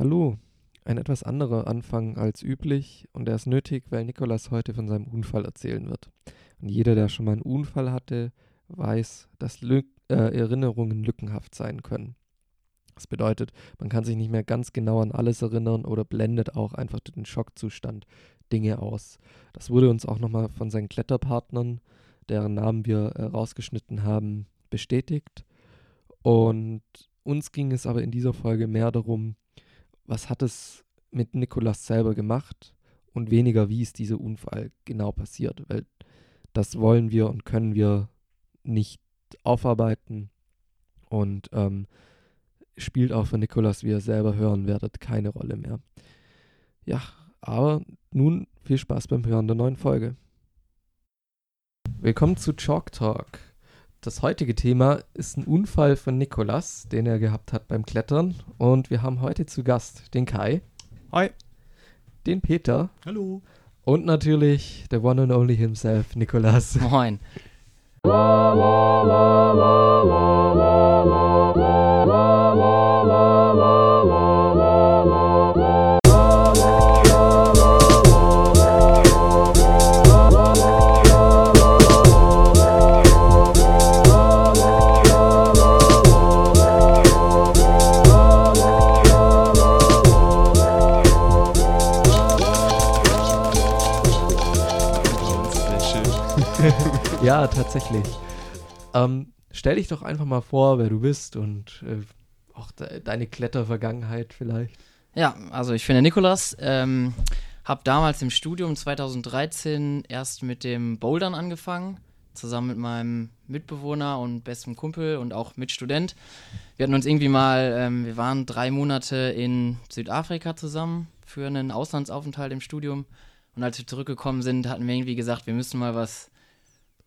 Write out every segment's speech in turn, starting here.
Hallo, ein etwas anderer Anfang als üblich und er ist nötig, weil Nikolas heute von seinem Unfall erzählen wird. Und jeder, der schon mal einen Unfall hatte, weiß, dass Lü äh, Erinnerungen lückenhaft sein können. Das bedeutet, man kann sich nicht mehr ganz genau an alles erinnern oder blendet auch einfach den Schockzustand Dinge aus. Das wurde uns auch nochmal von seinen Kletterpartnern, deren Namen wir äh, rausgeschnitten haben, bestätigt. Und uns ging es aber in dieser Folge mehr darum, was hat es mit Nikolas selber gemacht und weniger, wie ist dieser Unfall genau passiert, weil das wollen wir und können wir nicht aufarbeiten und ähm, spielt auch für Nikolas, wie ihr selber hören werdet, keine Rolle mehr. Ja, aber nun viel Spaß beim Hören der neuen Folge. Willkommen zu Chalk Talk. Das heutige Thema ist ein Unfall von Nikolas, den er gehabt hat beim Klettern. Und wir haben heute zu Gast den Kai. Hi. Den Peter. Hallo. Und natürlich der One and Only himself, Nikolas. Moin. tatsächlich. Ähm, stell dich doch einfach mal vor, wer du bist und äh, auch de deine Klettervergangenheit vielleicht. Ja, also ich bin der Nikolas. Ähm, habe damals im Studium 2013 erst mit dem Bouldern angefangen, zusammen mit meinem Mitbewohner und bestem Kumpel und auch Mitstudent. Wir hatten uns irgendwie mal, ähm, wir waren drei Monate in Südafrika zusammen für einen Auslandsaufenthalt im Studium. Und als wir zurückgekommen sind, hatten wir irgendwie gesagt, wir müssen mal was,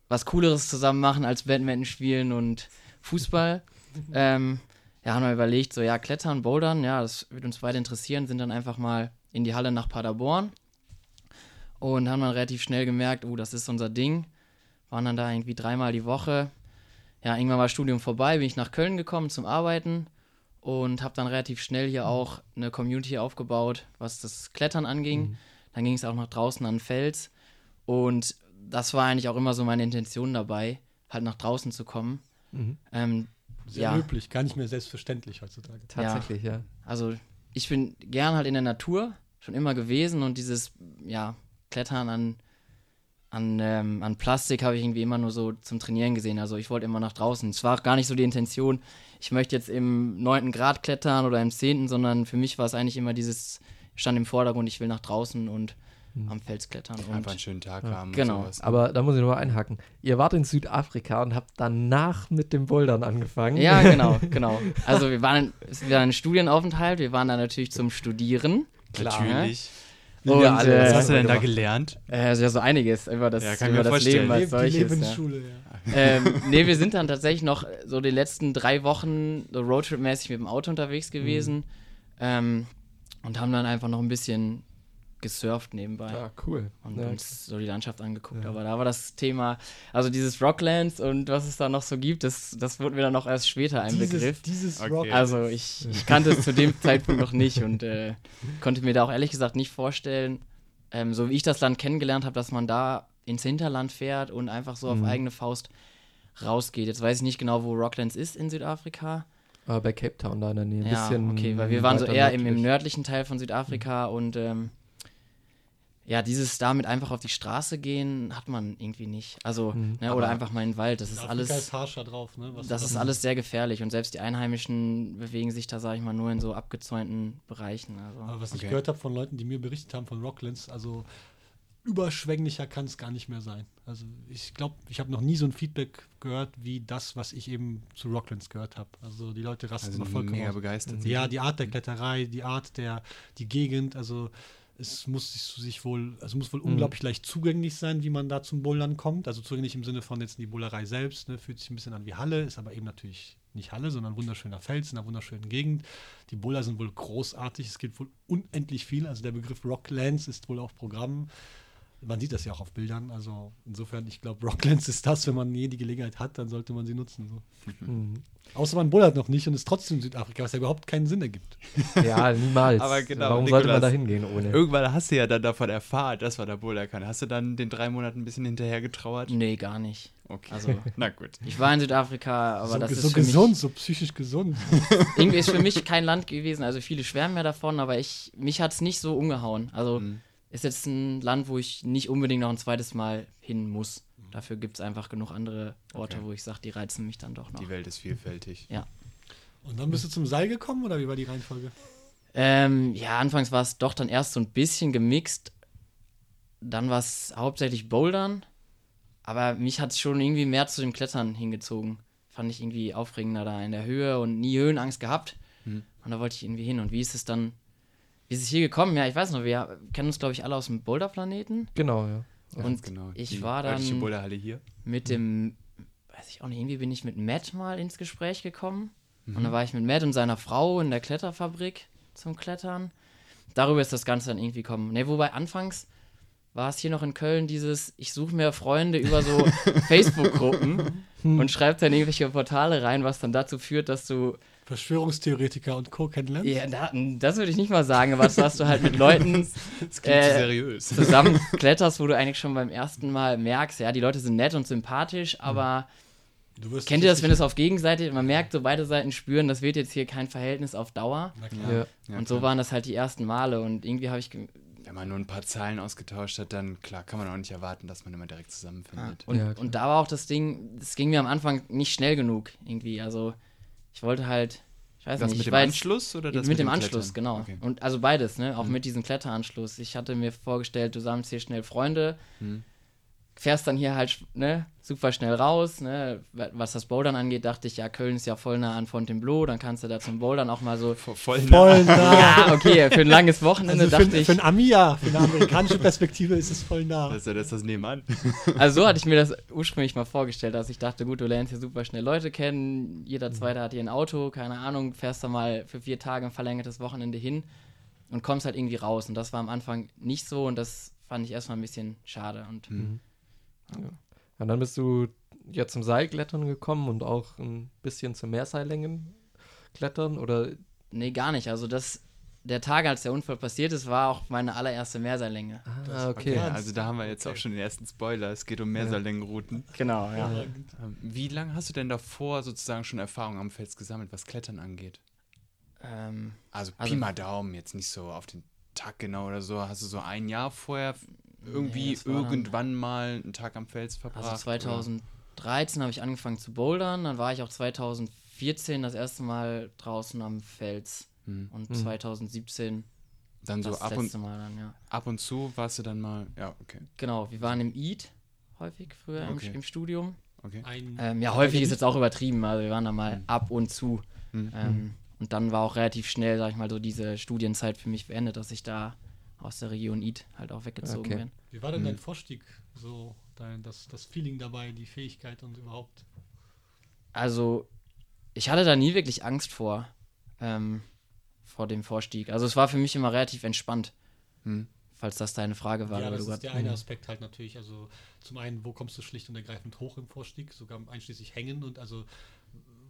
was Cooleres zusammen machen als Badminton spielen und Fußball. ähm, ja, haben wir überlegt, so ja, Klettern, Bouldern, ja, das würde uns beide interessieren, sind dann einfach mal in die Halle nach Paderborn und haben dann relativ schnell gemerkt, oh, das ist unser Ding. Waren dann da irgendwie dreimal die Woche. Ja, irgendwann war Studium vorbei, bin ich nach Köln gekommen zum Arbeiten und habe dann relativ schnell hier auch eine Community aufgebaut, was das Klettern anging. Mhm. Dann ging es auch nach draußen an den Fels und das war eigentlich auch immer so meine Intention dabei, halt nach draußen zu kommen. Mhm. Ähm, Sehr Ja. löblich, gar nicht mehr selbstverständlich heutzutage. Tatsächlich, ja. also ich bin gern halt in der Natur, schon immer gewesen und dieses, ja, Klettern an, an, ähm, an Plastik habe ich irgendwie immer nur so zum Trainieren gesehen. Also ich wollte immer nach draußen. Es war auch gar nicht so die Intention, ich möchte jetzt im 9. Grad klettern oder im 10., sondern für mich war es eigentlich immer dieses, stand im Vordergrund, ich will nach draußen und. Am Fels klettern. Einfach einen Und schönen Tag Ja. haben. Genau. Und sowas, ne? Aber da muss ich nochmal einhaken. Ihr wart in Südafrika und habt danach mit dem Bouldern angefangen. ja, genau, genau. Also wir waren, es war ein Studienaufenthalt, wir waren da natürlich zum Studieren. klar, Natürlich. Und, wir alle. äh, Was Das hast du denn da gelernt? Äh, also ja, so einiges über das, Ja, über mir das Leben als Die solches. Ja. Lebensschule, ja. ähm, nee, wir sind dann tatsächlich noch so die letzten drei Wochen so Roadtrip-mäßig mit dem Auto unterwegs gewesen ähm, und haben dann einfach noch ein bisschen gesurft nebenbei Ja, cool. und ja. uns so die Landschaft angeguckt. Ja. Aber da war das Thema, also dieses Rocklands und was es da noch so gibt, das, das wurde mir dann noch erst später ein Begriff. Dieses, dieses Okay. Rock. Also ich, ich kannte es zu dem Zeitpunkt noch nicht und äh, konnte mir da auch ehrlich gesagt nicht vorstellen, ähm, so wie ich das Land kennengelernt habe, dass man da ins Hinterland fährt und einfach so Mhm. auf eigene Faust rausgeht. Jetzt weiß ich nicht genau, wo Rocklands ist in Südafrika. Aber bei Cape Town da in der Nähe. Ein Ja, bisschen okay, weil wir waren so eher im, im nördlich. nördlichen Teil von Südafrika und ähm, ja, dieses damit einfach auf die Straße gehen, hat man irgendwie nicht. Also, Mhm. ne, oder einfach mal in den Wald. Das ist alles. ist harscher drauf, ne? Was Das ist alles sehr gefährlich und selbst die Einheimischen bewegen sich da, sage ich mal, nur in so abgezäunten Bereichen. Also. Aber was ich Okay. gehört habe von Leuten, die mir berichtet haben von Rocklands, also überschwänglicher kann es gar nicht mehr sein. Also ich glaube, ich habe noch nie so ein Feedback gehört wie das, was ich eben zu Rocklands gehört habe. Also die Leute rasten Also vollkommen mega begeistert. Ja, die Art der Kletterei, die Art der, die Gegend, also es muss sich, wohl, also muss wohl Mhm. unglaublich leicht zugänglich sein, wie man da zum Bouldern kommt. Also zugänglich im Sinne von jetzt die Bowlerei selbst, ne, fühlt sich ein bisschen an wie Halle, ist aber eben natürlich nicht Halle, sondern wunderschöner Fels in einer wunderschönen Gegend. Die Bowler sind wohl großartig, es gibt wohl unendlich viel. Also der Begriff Rocklands ist wohl auf Programm. Man sieht das ja auch auf Bildern. Also insofern, ich glaube, Rocklands ist das, wenn man je die Gelegenheit hat, dann sollte man sie nutzen. So. Mhm. Außer man bullert noch nicht und ist trotzdem Südafrika, was ja überhaupt keinen Sinn ergibt. Ja, niemals. Aber genau, Warum sollte man Nikolas, da hingehen ohne? Irgendwann hast du ja dann davon erfahren, dass man da bouldern kann. Hast du dann den drei Monaten ein bisschen hinterher getrauert? Nee, gar nicht. Okay. Also- Na gut. Ich war in Südafrika, aber so das so ist für gesund, so psychisch gesund. mich irgendwie ist für mich kein Land gewesen. Also viele schwärmen ja davon, aber ich mich hat es nicht so umgehauen. Also Mhm. Ist jetzt ein Land, wo ich nicht unbedingt noch ein zweites Mal hin muss. Dafür gibt es einfach genug andere Orte, Okay. wo ich sage, die reizen mich dann doch noch. Die Welt ist vielfältig. Und dann bist du zum Seil gekommen oder wie war die Reihenfolge? Ähm, ja, anfangs war es doch dann erst so ein bisschen gemixt. Dann war es hauptsächlich Bouldern. Aber mich hat es schon irgendwie mehr zu dem Klettern hingezogen. Fand ich irgendwie aufregender da in der Höhe und nie Höhenangst gehabt. Hm. Und da wollte ich irgendwie hin. Und wie ist es dann, wie ist es hier gekommen? Ja, ich weiß noch, wir kennen uns, glaube ich, alle aus dem Boulderplaneten. Genau, ja. Und genau. ich Die war dann- örtliche Boulderhalle hier. mit dem, weiß ich auch nicht, irgendwie bin ich mit Matt mal ins Gespräch gekommen. Und Mhm. dann war ich mit Matt und seiner Frau in der Kletterfabrik zum Klettern. Darüber ist das Ganze dann irgendwie gekommen. Ne, wobei anfangs war es hier noch in Köln dieses, ich suche mir Freunde über so Facebook-Gruppen und schreibe dann irgendwelche Portale rein, was dann dazu führt, dass du, Verschwörungstheoretiker und Co. kennenlernen? ja, da, das würde ich nicht mal sagen, aber dass du halt mit Leuten Äh, zu seriös. zusammen kletterst, wo du eigentlich schon beim ersten Mal merkst, ja, die Leute sind nett und sympathisch, aber Du wirst Kennt ihr das, wenn es es auf Gegenseite, man merkt, so beide Seiten spüren, das wird jetzt hier kein Verhältnis auf Dauer. Na klar. ja. Ja, und so klar. waren das halt die ersten Male und irgendwie habe ich. Wenn man nur ein paar Zahlen ausgetauscht hat, dann klar kann man auch nicht erwarten, dass man immer direkt zusammenfindet. Und, Ja, und da war auch das Ding, das ging mir am Anfang nicht schnell genug irgendwie. Also ich wollte halt, ich weiß das nicht, mit dem jetzt- Anschluss oder das mit, dem Klettern? Anschluss, genau. Okay. Und also beides, ne? Auch Mhm. mit diesem Kletteranschluss. Ich hatte mir vorgestellt, du sammelst hier schnell Freunde, Mhm. Fährst dann hier halt ne, super schnell raus. Ne? Was das Bouldern angeht, dachte ich, ja, Köln ist ja voll nah an Fontainebleau, dann kannst du da zum Bouldern auch mal so. Voll, voll nah. Voll nah. Ja, okay, für ein langes Wochenende Also dachte für, ich. für ein Ami ja, für eine amerikanische Perspektive ist es voll nah. Das ist ja das, ist das nebenan. Also so hatte ich mir das ursprünglich mal vorgestellt, dass ich dachte, gut, du lernst hier super schnell Leute kennen, jeder Zweite hat hier ein Auto, keine Ahnung, fährst da mal für vier Tage ein verlängertes Wochenende hin und kommst halt irgendwie raus. Und das war am Anfang nicht so und das fand ich erstmal ein bisschen schade. Und Mhm. Und dann bist du ja zum Seilklettern gekommen und auch ein bisschen zum Mehrseillängen klettern oder nee, gar nicht. Also das, der Tag, als der Unfall passiert ist, war auch meine allererste Mehrseillänge. ah, Okay, okay. also da haben wir jetzt Okay. auch schon den ersten Spoiler. Es geht um Mehrseillängenrouten. Genau, ja. Ja. Ähm, Wie lange hast du denn davor sozusagen schon Erfahrung am Fels gesammelt, was Klettern angeht? Ähm, Also, Also- Pi mal Daumen, jetzt nicht so auf den Tag genau oder so. Hast du so ein Jahr vorher irgendwie dann- irgendwann mal einen Tag am Fels verbracht? Also 2013 habe ich angefangen zu bouldern, dann war ich auch 2014 das erste Mal draußen am Fels? Hm. und Mhm. 2017 Dann so das ab und, letzte Mal dann, ja. ab und zu warst du dann mal, ja, okay, Genau, wir waren im EAT häufig früher Okay. im, im Studium. okay. Ähm, ja, häufig ist jetzt auch übertrieben, also wir waren da mal Mhm. ab und zu. Hm. Ähm, und dann war auch relativ schnell, sag ich mal, so diese Studienzeit für mich beendet, dass ich da aus der Region EAT halt auch weggezogen Okay. bin. Wie war denn Mhm. dein Vorstieg? So, dein, das, das Feeling dabei, die Fähigkeit und überhaupt. Also, ich hatte da nie wirklich Angst vor, ähm, vor dem Vorstieg. Also es war für mich immer relativ entspannt, Hm. falls das deine Frage war. ja, das du ist grad- der eine Aspekt halt natürlich. Also zum einen, wo kommst du schlicht und ergreifend hoch im Vorstieg, sogar einschließlich hängen und also,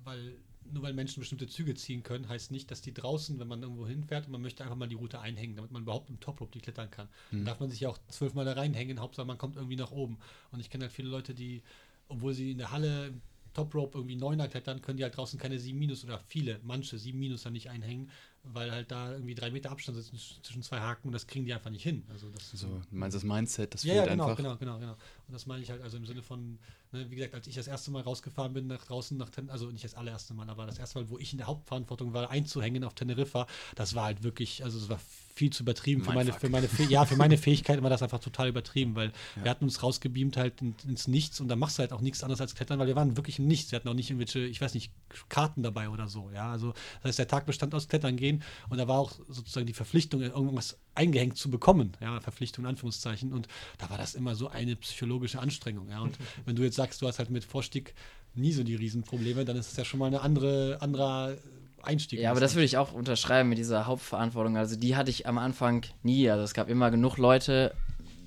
weil nur weil Menschen bestimmte Züge ziehen können, heißt nicht, dass die draußen, wenn man irgendwo hinfährt und man möchte einfach mal die Route einhängen, damit man überhaupt im Top die klettern kann. Mhm. darf man sich ja auch zwölfmal da reinhängen, Hauptsache man kommt irgendwie nach oben. Und ich kenne halt viele Leute, die, obwohl sie in der Halle im Top Rope irgendwie Neuner klettern, können die halt draußen keine 7 Minus oder viele, manche 7 Minus dann nicht einhängen, weil halt da irgendwie drei Meter Abstand ist zwischen zwei Haken und das kriegen die einfach nicht hin. Also das So, du meinst das Mindset, das ja, fehlt ja, genau, einfach. genau, genau, genau. Und das meine ich halt also im Sinne von, ne, wie gesagt, als ich das erste Mal rausgefahren bin nach draußen, nach Ten also nicht das allererste Mal, aber das erste Mal, wo ich in der Hauptverantwortung war, einzuhängen auf Teneriffa, das war halt wirklich, also es war viel zu übertrieben für meine, für meine, Fäh- ja, für meine Fähigkeit war das einfach total übertrieben, weil Ja. wir hatten uns rausgebeamt halt in, ins Nichts und da machst du halt auch nichts anderes als klettern, weil wir waren wirklich im Nichts. Wir hatten auch nicht irgendwelche, ich weiß nicht, Karten dabei oder so, ja. Also das heißt, der Tag bestand aus Klettern gehen und da war auch sozusagen die Verpflichtung, irgendwas eingehängt zu bekommen, ja, Verpflichtung in Anführungszeichen. Und da war das immer so eine psychologische Anstrengung, ja. Und wenn du jetzt sagst, du hast halt mit Vorstieg nie so die Riesenprobleme, dann ist es ja schon mal eine andere, anderer Einstieg. Ja, aber das würde ich auch unterschreiben mit dieser Hauptverantwortung. Also die hatte ich am Anfang nie. Also es gab immer genug Leute,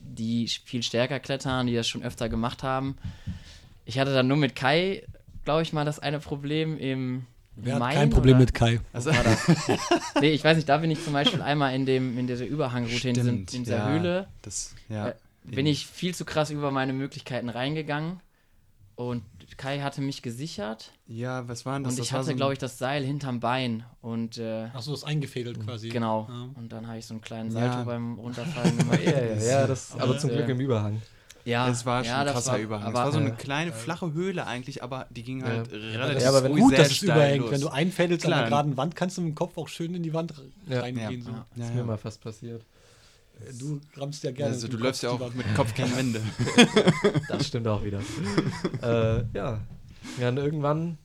die viel stärker klettern, die das schon öfter gemacht haben. Ich hatte dann nur mit Kai, glaube ich mal, das eine Problem im Wer hat Main, kein Problem oder? mit Kai? Was war das? nee, ich weiß nicht, da bin ich zum Beispiel einmal in, dem, in dieser Überhangroute, in, diesem, in dieser ja. Höhle, Das, ja. äh, bin ich viel zu krass über meine Möglichkeiten reingegangen. Und Kai hatte mich gesichert Ja, was war denn das? und das ich war hatte, so glaube ich, das Seil hinterm Bein. Und äh, Achso, das ist eingefädelt quasi. genau. Ja. Und dann habe ich so einen kleinen Ja. Salto beim Runterfallen gemacht. Ja, ja, ja, das, aber, Aber, zum Glück äh, im Überhang. Ja, Es war schon ja, das krasser war, Überhang. Aber, es war so eine äh, kleine, flache Höhle eigentlich, aber die ging halt Ja, relativ Ja, aber wenn- gut, dass es überhängt. los. Wenn du einfädelst an einer geraden Wand, kannst du mit dem Kopf auch schön in die Wand Ja. reingehen. Ja. So. Ja. ja, ist ja. mir mal fast passiert. Du rammst ja gerne. also du dem läufst ja auch die mit Wand. Kopf keine Wände. Das stimmt auch wieder. äh, ja. ja, und irgendwann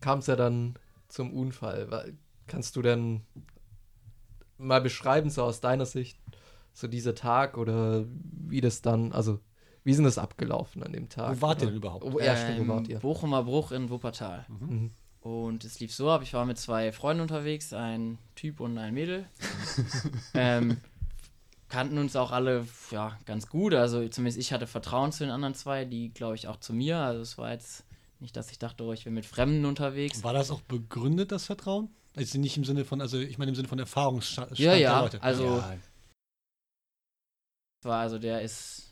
kam es ja dann zum Unfall. Kannst du denn mal beschreiben, so aus deiner Sicht, so dieser Tag oder wie das dann, also wie sind das abgelaufen an dem Tag? Wo wart ihr denn überhaupt? Oh, ja, stimmt, ähm, wo wart ihr? Bochumer Bruch in Wuppertal. Mhm. Und es lief so ab, ich war mit zwei Freunden unterwegs, ein Typ und ein Mädel. ähm, kannten uns auch alle ja, ganz gut. Also zumindest ich hatte Vertrauen zu den anderen zwei, die glaube ich auch zu mir. Also es war jetzt nicht, dass ich dachte, oh, ich bin mit Fremden unterwegs. War das auch begründet, das Vertrauen? Also nicht im Sinne von, also ich meine im Sinne von Erfahrungsstand Ja, der ja, Leute. also ja, es war also der ist,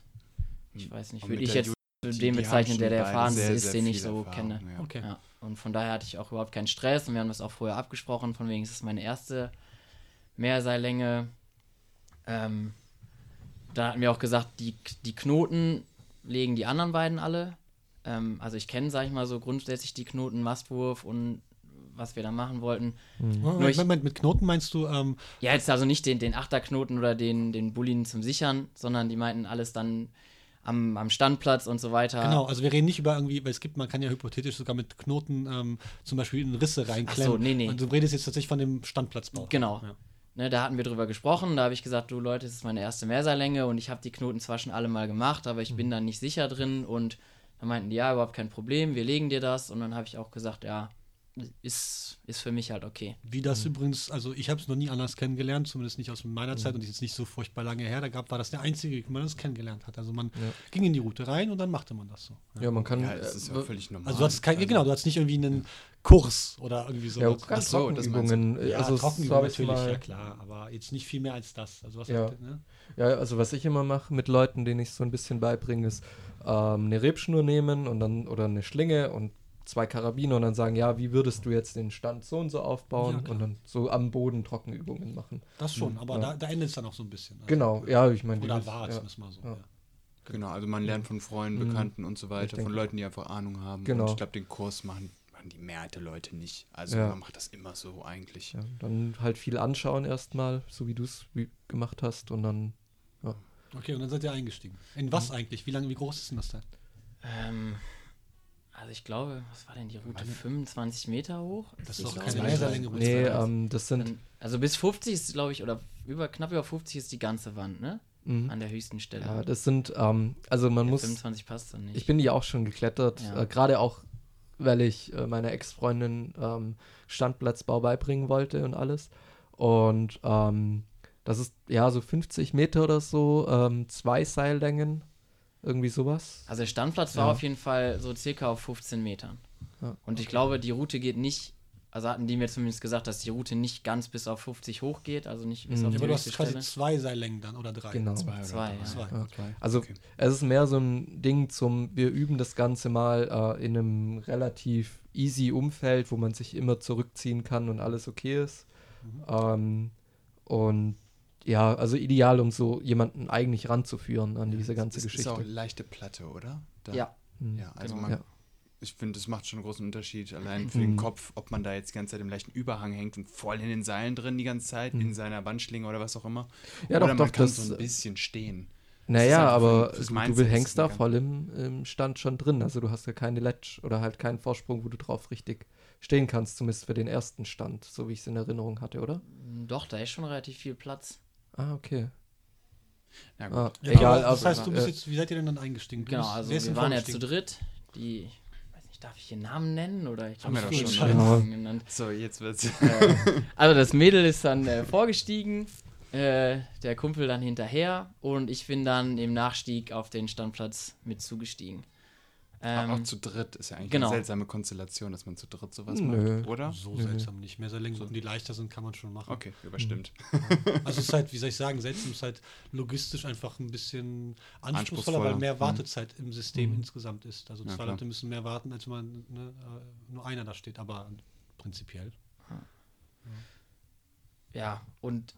ich weiß nicht, würde mit ich jetzt die- dem bezeichnen, der der erfahrenste sehr, ist, sehr den ich so Erfahrung, kenne. ja. Okay. Ja, und von daher hatte ich auch überhaupt keinen Stress und wir haben das auch vorher abgesprochen, von wegen es ist meine erste Mehrseillänge. Ähm, da hatten wir auch gesagt, die, die Knoten legen die anderen beiden alle. Ähm, also ich kenne, sag ich mal, so grundsätzlich die Knoten, Mastwurf und was wir da machen wollten. Moment, Nur ich- Moment, mit Knoten meinst du, ähm, Ja, jetzt also nicht den, den Achterknoten oder den, den Bullien zum Sichern, sondern die meinten alles dann am, am Standplatz und so weiter. genau, also wir reden nicht über irgendwie, weil es gibt, man kann ja hypothetisch sogar mit Knoten ähm, zum Beispiel in Risse reinklemmen. Ach so, nee, nee. Und du redest jetzt tatsächlich von dem Standplatzbau. Genau. Ja. Ne, da hatten wir drüber gesprochen. Da habe ich gesagt, du Leute, es ist meine erste Mehrseillänge und ich habe die Knoten zwar schon alle mal gemacht, aber ich Mhm. bin da nicht sicher drin. Und dann meinten die, ja, überhaupt kein Problem, wir legen dir das. Und dann habe ich auch gesagt, ja, ist, ist für mich halt okay. Wie das übrigens, also ich habe es noch nie anders kennengelernt, zumindest nicht aus meiner Zeit und ist jetzt nicht so furchtbar lange her. Da gab, war das der einzige, wie man das kennengelernt hat. Also man Ja. ging in die Route rein und dann machte man das so. Ja, man kann. Ja, das ist ja äh, völlig normal. Also du hattest kein, Also, genau, du hattest nicht irgendwie einen Kurs oder irgendwie so. ja, was. ganz Ach so. Trockenübungen. ja, also Trockenübungen natürlich, mal, ja klar, aber jetzt nicht viel mehr als das. Also was Ja. halt, ne? Ja, also was ich immer mache mit Leuten, denen ich so ein bisschen beibringe, ist ähm, eine Rebschnur nehmen und dann oder eine Schlinge und zwei Karabiner und dann sagen, ja, wie würdest du jetzt den Stand so und so Ja, aufbauen klar. und dann so am Boden Trockenübungen machen. Das schon, aber Ja. da, da endet es dann auch so ein bisschen. Also, Genau, ja, ich meine, Oder war ja. zumindest mal so. Ja. Ja. Genau, also man lernt von Freunden, Mhm. Bekannten und so weiter, denke- von Leuten, die einfach Ahnung haben. Genau. Und ich glaube, den Kurs machen, machen die Mehrheit der Leute nicht. Also Ja. man macht das immer so eigentlich. Ja, dann halt viel anschauen erstmal, so wie du es gemacht hast und dann Okay, und dann seid ihr eingestiegen. In was eigentlich? Wie lange, wie groß ist denn das denn? Ähm, also ich glaube, was war denn die Route? 25 Meter hoch? Das ist doch keine Route. Nee, ähm, das sind Dann- Also bis 50 ist, glaube ich, oder über knapp über 50 ist die ganze Wand, ne? mhm. An der höchsten Stelle. ja, das sind ähm, also man Ja, muss 25 passt dann nicht. Ich bin die auch schon geklettert, Ja. äh, gerade auch, weil ich äh, meiner Ex-Freundin ähm, Standplatzbau beibringen wollte und alles. Und ähm, das ist ja so 50 Meter oder so, ähm, zwei Seillängen, irgendwie sowas. Also der Standplatz war Ja. auf jeden Fall so circa auf 15 Metern. Ja, Und ich glaube, die Route geht nicht, also hatten die mir zumindest gesagt, dass die Route nicht ganz bis auf 50 hoch geht, also nicht bis Mhm. auf Ja, die aber du hast quasi Stelle. zwei Seillängen dann oder drei. Genau. Zwei oder Zwei, ja. Zwei. Ja. Okay. Also Okay. es ist mehr so ein Ding zum, wir üben das Ganze mal äh, in einem relativ easy Umfeld, wo man sich immer zurückziehen kann und alles okay ist. Mhm. Ähm, und ja, also ideal, um so jemanden eigentlich ranzuführen an diese ganze es Geschichte. ist auch leichte Platte, oder? Da- Ja, Mhm. Ja, also Genau. man, Ja. ich finde, das macht schon einen großen Unterschied, allein für Mhm. den Kopf, ob man da jetzt die ganze Zeit im leichten Überhang hängt und voll in den Seilen drin die ganze Zeit, Mhm. in seiner Bandschlinge oder was auch immer. Ja, oder doch, man doch, kann das- so ein bisschen stehen. ist Naja, für- aber du, ist hängst da voll im, im Stand schon drin. Also du hast ja keine Ledge oder halt keinen Vorsprung, wo du drauf richtig stehen kannst, zumindest für den ersten Stand, so wie ich es in Erinnerung hatte, oder? doch, da ist schon relativ viel Platz. Ah, okay. Ja, gut. Ah, Ja, egal, aber also, das heißt, du bist äh, jetzt, wie seid ihr denn dann eingestiegen? Du Genau, bist, also wir waren ja zu dritt. Die, ich weiß nicht, darf ich ihren Namen nennen? Oder ich Haben wir hab doch schon schon. den Ja. Namen genannt. So, jetzt wird's. Äh, also das Mädel ist dann äh, vorgestiegen. äh, der Kumpel dann hinterher und ich bin dann im Nachstieg auf den Standplatz mit zugestiegen. Aber auch Ähm, zu dritt ist ja eigentlich genau. eine seltsame Konstellation, dass man zu dritt sowas Nö. macht, oder? So Nö. seltsam nicht. Mehr Seilengruppen, die leichter sind, kann man schon machen. Okay, überstimmt. Also es ist halt, wie soll ich sagen, seltsam ist halt logistisch einfach ein bisschen anspruchsvoller, Anspruchsvoller. weil mehr Mhm. Wartezeit im System Mhm. insgesamt ist. Also Ja, zwei klar. Leute müssen mehr warten, als wenn man ne, äh, nur einer da steht, aber prinzipiell. ja, und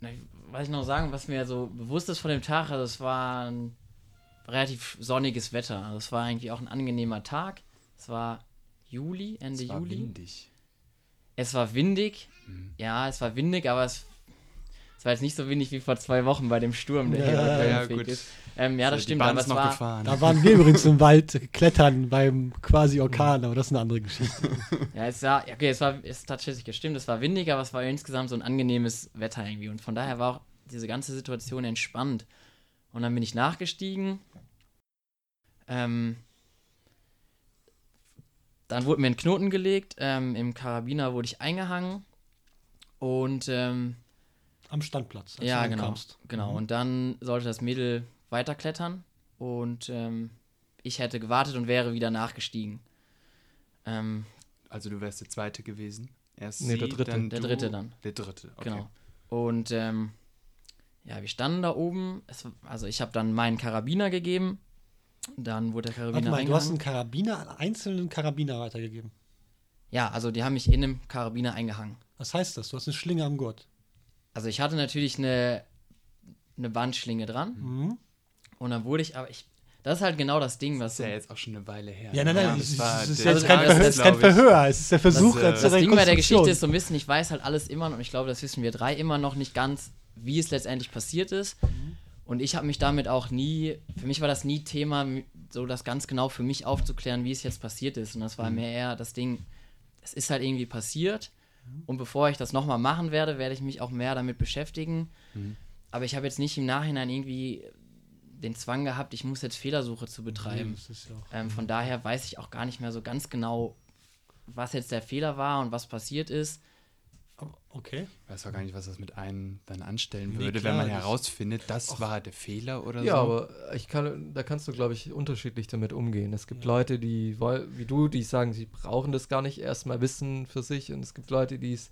na, was ich noch sagen, was mir so bewusst ist von dem Tag, also es war ein relativ sonniges Wetter. Also es war eigentlich auch ein angenehmer Tag. Es war Juli, Ende Es war Juli. windig. Es war windig. Mhm. Ja, es war windig, aber es, es war jetzt nicht so windig wie vor zwei Wochen bei dem Sturm, der Ja, hier ja, gut. ist. Ähm, ja, das Die stimmt, aber es noch war, gefahren. Da waren wir übrigens im Wald klettern beim quasi Orkan, aber das ist eine andere Geschichte. Ja, es war, okay, es war, es tatsächlich gestimmt, es war windig, aber es war insgesamt so ein angenehmes Wetter irgendwie. Und von daher war auch diese ganze Situation entspannt. Und dann bin ich nachgestiegen. Ähm, dann wurde mir ein Knoten gelegt, ähm, im Karabiner wurde ich eingehangen. Und ähm, Am Standplatz, als ja, du genau. ankamst. Genau. Mhm. Und dann sollte das Mädel weiterklettern und ähm, ich hätte gewartet und wäre wieder nachgestiegen. Ähm, Also du wärst der Zweite gewesen. Erst Nee, der sie, Dritte. Dann Der du, Dritte dann. Der Dritte, okay. Genau. Und ähm, ja, wir standen da oben. Es, also ich habe dann meinen Karabiner gegeben. Dann wurde der Karabiner Warte mal, du hast einen. Karabiner, einen einzelnen Karabiner weitergegeben. Ja, also die haben mich in einem Karabiner eingehangen. Was heißt das? Du hast eine Schlinge am Gurt. Also ich hatte natürlich eine, eine Bandschlinge dran. Mhm. Und dann wurde ich, aber ich. Das ist halt genau das Ding, was Das ist ja jetzt auch schon eine Weile her. Ja, nein, nein, Ja, es ist, es ist jetzt kein, das- Verhör, das es ist kein Verhör, es ist der Versuch Das, äh, Das Ding bei der Geschichte ist so ein bisschen, ich weiß halt alles immer noch, und ich glaube, das wissen wir drei immer noch nicht ganz, wie es letztendlich passiert ist. Und ich habe mich damit auch nie, für mich war das nie Thema, so das ganz genau für mich aufzuklären, wie es jetzt passiert ist. Und das war mehr eher das Ding, es ist halt irgendwie passiert. Und bevor ich das nochmal machen werde, werde ich mich auch mehr damit beschäftigen. Aber ich habe jetzt nicht im Nachhinein irgendwie den Zwang gehabt, ich muss jetzt Fehlersuche zu betreiben. Ja Ähm, von daher weiß ich auch gar nicht mehr so ganz genau, was jetzt der Fehler war und was passiert ist. Okay. Ich weiß auch gar nicht, was das mit einem dann anstellen Nee, würde, klar, wenn man herausfindet, das war der Fehler oder Ja, so. aber ich kann, da kannst du, glaube ich, unterschiedlich damit umgehen. Es gibt Leute, die woll- wie du, die sagen, sie brauchen das gar nicht erstmal wissen für sich. Und es gibt Leute, die es,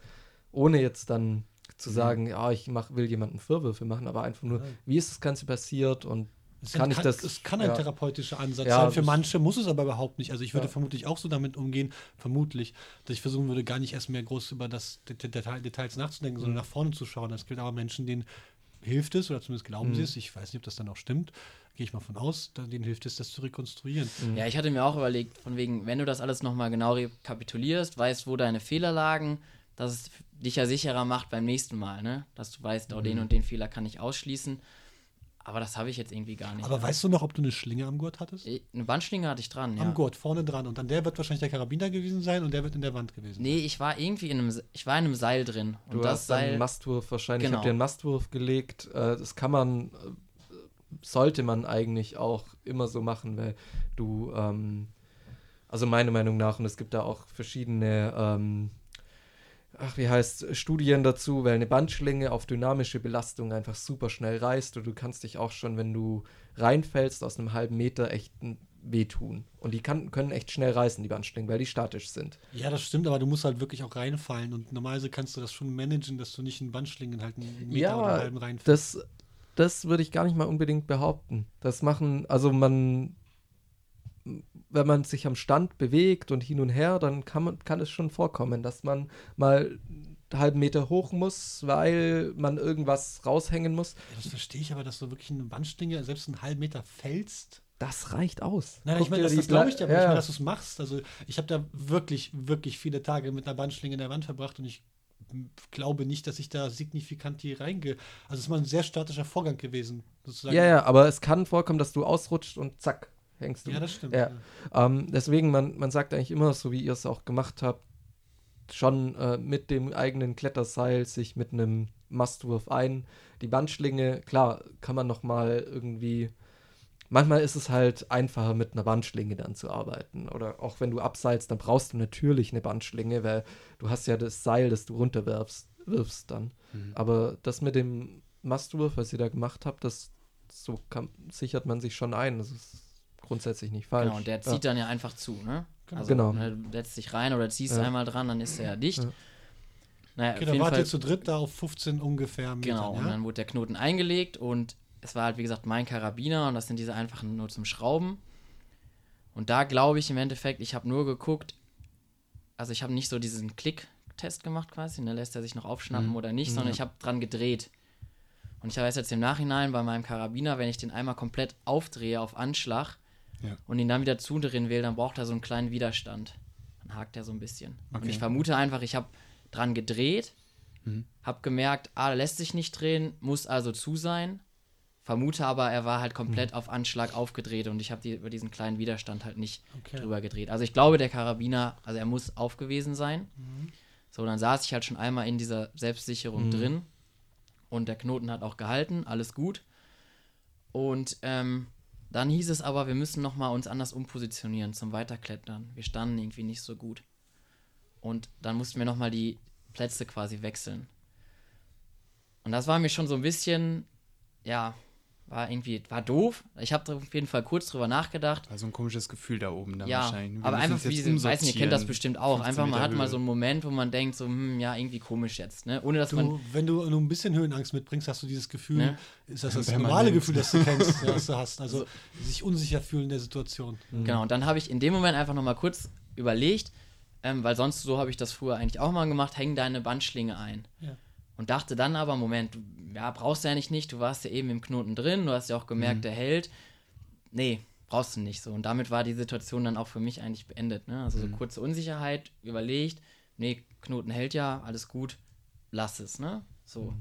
ohne jetzt dann zu sagen, ja, ich mach, will jemanden Vorwürfe machen, aber einfach nur, Ja. wie ist das Ganze passiert und Es kann kann, das- es kann ein ja. therapeutischer Ansatz Ja, sein. Für manche muss es aber überhaupt nicht. Also ich würde Ja. vermutlich auch so damit umgehen, vermutlich, dass ich versuchen würde, gar nicht erst mehr groß über das Det- Det- Detail, Details nachzudenken, sondern Mhm. nach vorne zu schauen. Es gibt aber Menschen, denen hilft es, oder zumindest glauben sie Mhm. es. Ich weiß nicht, ob das dann auch stimmt. Gehe ich mal von aus, dann- denen hilft es, das zu rekonstruieren. Mhm. Ja, ich hatte mir auch überlegt, von wegen, wenn du das alles nochmal genau rekapitulierst, weißt, wo deine Fehler lagen, dass es dich ja sicherer macht beim nächsten Mal, ne? Dass du weißt, oh, Mhm. den und den Fehler kann ich ausschließen. Aber das habe ich jetzt irgendwie gar nicht. Aber weißt du noch, ob du eine Schlinge am Gurt hattest? Ich- Eine Bandschlinge hatte ich dran, ja. Am Gurt, vorne dran. Und an der wird wahrscheinlich der Karabiner gewesen sein und der wird in der Wand gewesen. Nee, ich war irgendwie in einem, ich war in einem Seil drin. Und du das hast dann einen Seil, Mastwurf wahrscheinlich. Ich Genau. habe dir einen Mastwurf gelegt. Äh, das kann man, äh, sollte man eigentlich auch immer so machen, weil du, ähm, also meiner Meinung nach, und es gibt da auch verschiedene, ähm, ach, wie heißt, Studien dazu, weil eine Bandschlinge auf dynamische Belastung einfach super schnell reißt und du kannst dich auch schon, wenn du reinfällst, aus einem halben Meter echt wehtun. Und die kann, können echt schnell reißen, die Bandschlingen, weil die statisch sind. Ja, das stimmt, aber du musst halt wirklich auch reinfallen. Und normalerweise kannst du das schon managen, dass du nicht in Bandschlingen halt einen Meter Ja, oder einen halben reinfällst. Das, das würde ich gar nicht mal unbedingt behaupten. Das machen, also man, wenn man sich am Stand bewegt und hin und her, dann kann man, kann es schon vorkommen, dass man mal einen halben Meter hoch muss, weil man irgendwas raushängen muss. Ja, das verstehe ich aber, dass du wirklich in eine Bandschlinge selbst einen halben Meter fällst. Das reicht aus. Nein, Guck ich meine, das, das glaube ich dir, aber Ble- ich ja. meine, dass du es machst. Also ich habe da wirklich, wirklich viele Tage mit einer Bandschlinge in der Wand verbracht und ich glaube nicht, dass ich da signifikant hier reinge... Also es ist mal ein sehr statischer Vorgang gewesen, sozusagen. ja, ja, aber es kann vorkommen, dass du ausrutscht und zack, hängst du. Ja, das stimmt. Ja. Ja. Ähm, deswegen, man, man sagt eigentlich immer, so wie ihr es auch gemacht habt, schon äh, mit dem eigenen Kletterseil sich mit einem Mastwurf ein. Die Bandschlinge, klar, kann man noch mal irgendwie. Manchmal ist es halt einfacher, mit einer Bandschlinge dann zu arbeiten. Oder auch wenn du abseilst, dann brauchst du natürlich eine Bandschlinge, weil du hast ja das Seil, das du runterwerfst, wirfst dann. Mhm. Aber das mit dem Mastwurf, was ihr da gemacht habt, das so kann, sichert man sich schon ein. Das ist grundsätzlich nicht falsch. Genau, und der zieht ja. dann ja einfach zu, ne? Genau. Also, Genau. ne, du setzt dich rein oder ziehst Ja. einmal dran, dann ist er ja dicht. Ja. Naja, Okay, auf dann jeden wart Fall. ihr zu dritt da auf 15 ungefähr Metern, Genau, und dann wurde der Knoten eingelegt und es war halt, wie gesagt, mein Karabiner und das sind diese einfachen nur zum Schrauben. Und da glaube ich im Endeffekt, ich habe nur geguckt, also ich habe nicht so diesen Klick-Test gemacht quasi, ne, lässt er sich noch aufschnappen Mhm. oder nicht, sondern Ja. ich habe dran gedreht. Und ich weiß jetzt im Nachhinein bei meinem Karabiner, wenn ich den einmal komplett aufdrehe auf Anschlag Ja. und ihn dann wieder zudrehen will, dann braucht er so einen kleinen Widerstand. Dann hakt er so ein bisschen. Und Okay. ich vermute einfach, ich habe dran gedreht, Mhm. habe gemerkt, ah, lässt sich nicht drehen, muss also zu sein. Vermute aber, er war halt komplett auf Anschlag aufgedreht und ich habe die, über diesen kleinen Widerstand halt nicht Okay. drüber gedreht. Also ich glaube, der Karabiner, also er muss auf gewesen sein. Mhm. So, dann saß ich halt schon einmal in dieser Selbstsicherung Mhm. drin und der Knoten hat auch gehalten, alles gut. Und ähm, dann hieß es aber, wir müssen noch mal uns anders umpositionieren zum Weiterklettern. Wir standen irgendwie nicht so gut. Und dann mussten wir noch mal die Plätze quasi wechseln. Und das war mir schon so ein bisschen, ja, war irgendwie, war doof. Ich habe auf jeden Fall kurz drüber nachgedacht. War so ein komisches Gefühl da oben dann Ja, wahrscheinlich. Wir aber einfach wie diese, weiß nicht, ihr kennt das bestimmt auch. 15 Einfach, man hat mal Höhe. so einen Moment, wo man denkt, so, hm, ja, irgendwie komisch jetzt, ne? Ohne dass man. Du, wenn du nur ein bisschen Höhenangst mitbringst, hast du dieses Gefühl, Ne? ist das das normale Gefühl, das du kennst, das du hast. Also sich unsicher fühlen in der Situation. Genau, und dann habe ich in dem Moment einfach nochmal kurz überlegt, ähm, weil sonst so habe ich das früher eigentlich auch mal gemacht, häng deine Bandschlinge ein. Ja. Und dachte dann aber, Moment, ja, brauchst du ja nicht nicht, du warst ja eben im Knoten drin, du hast ja auch gemerkt, der hält. Nee, brauchst du nicht so. Und damit war die Situation dann auch für mich eigentlich beendet. Ne? Also so kurze Unsicherheit, überlegt, nee, Knoten hält ja, alles gut, lass es, ne? So.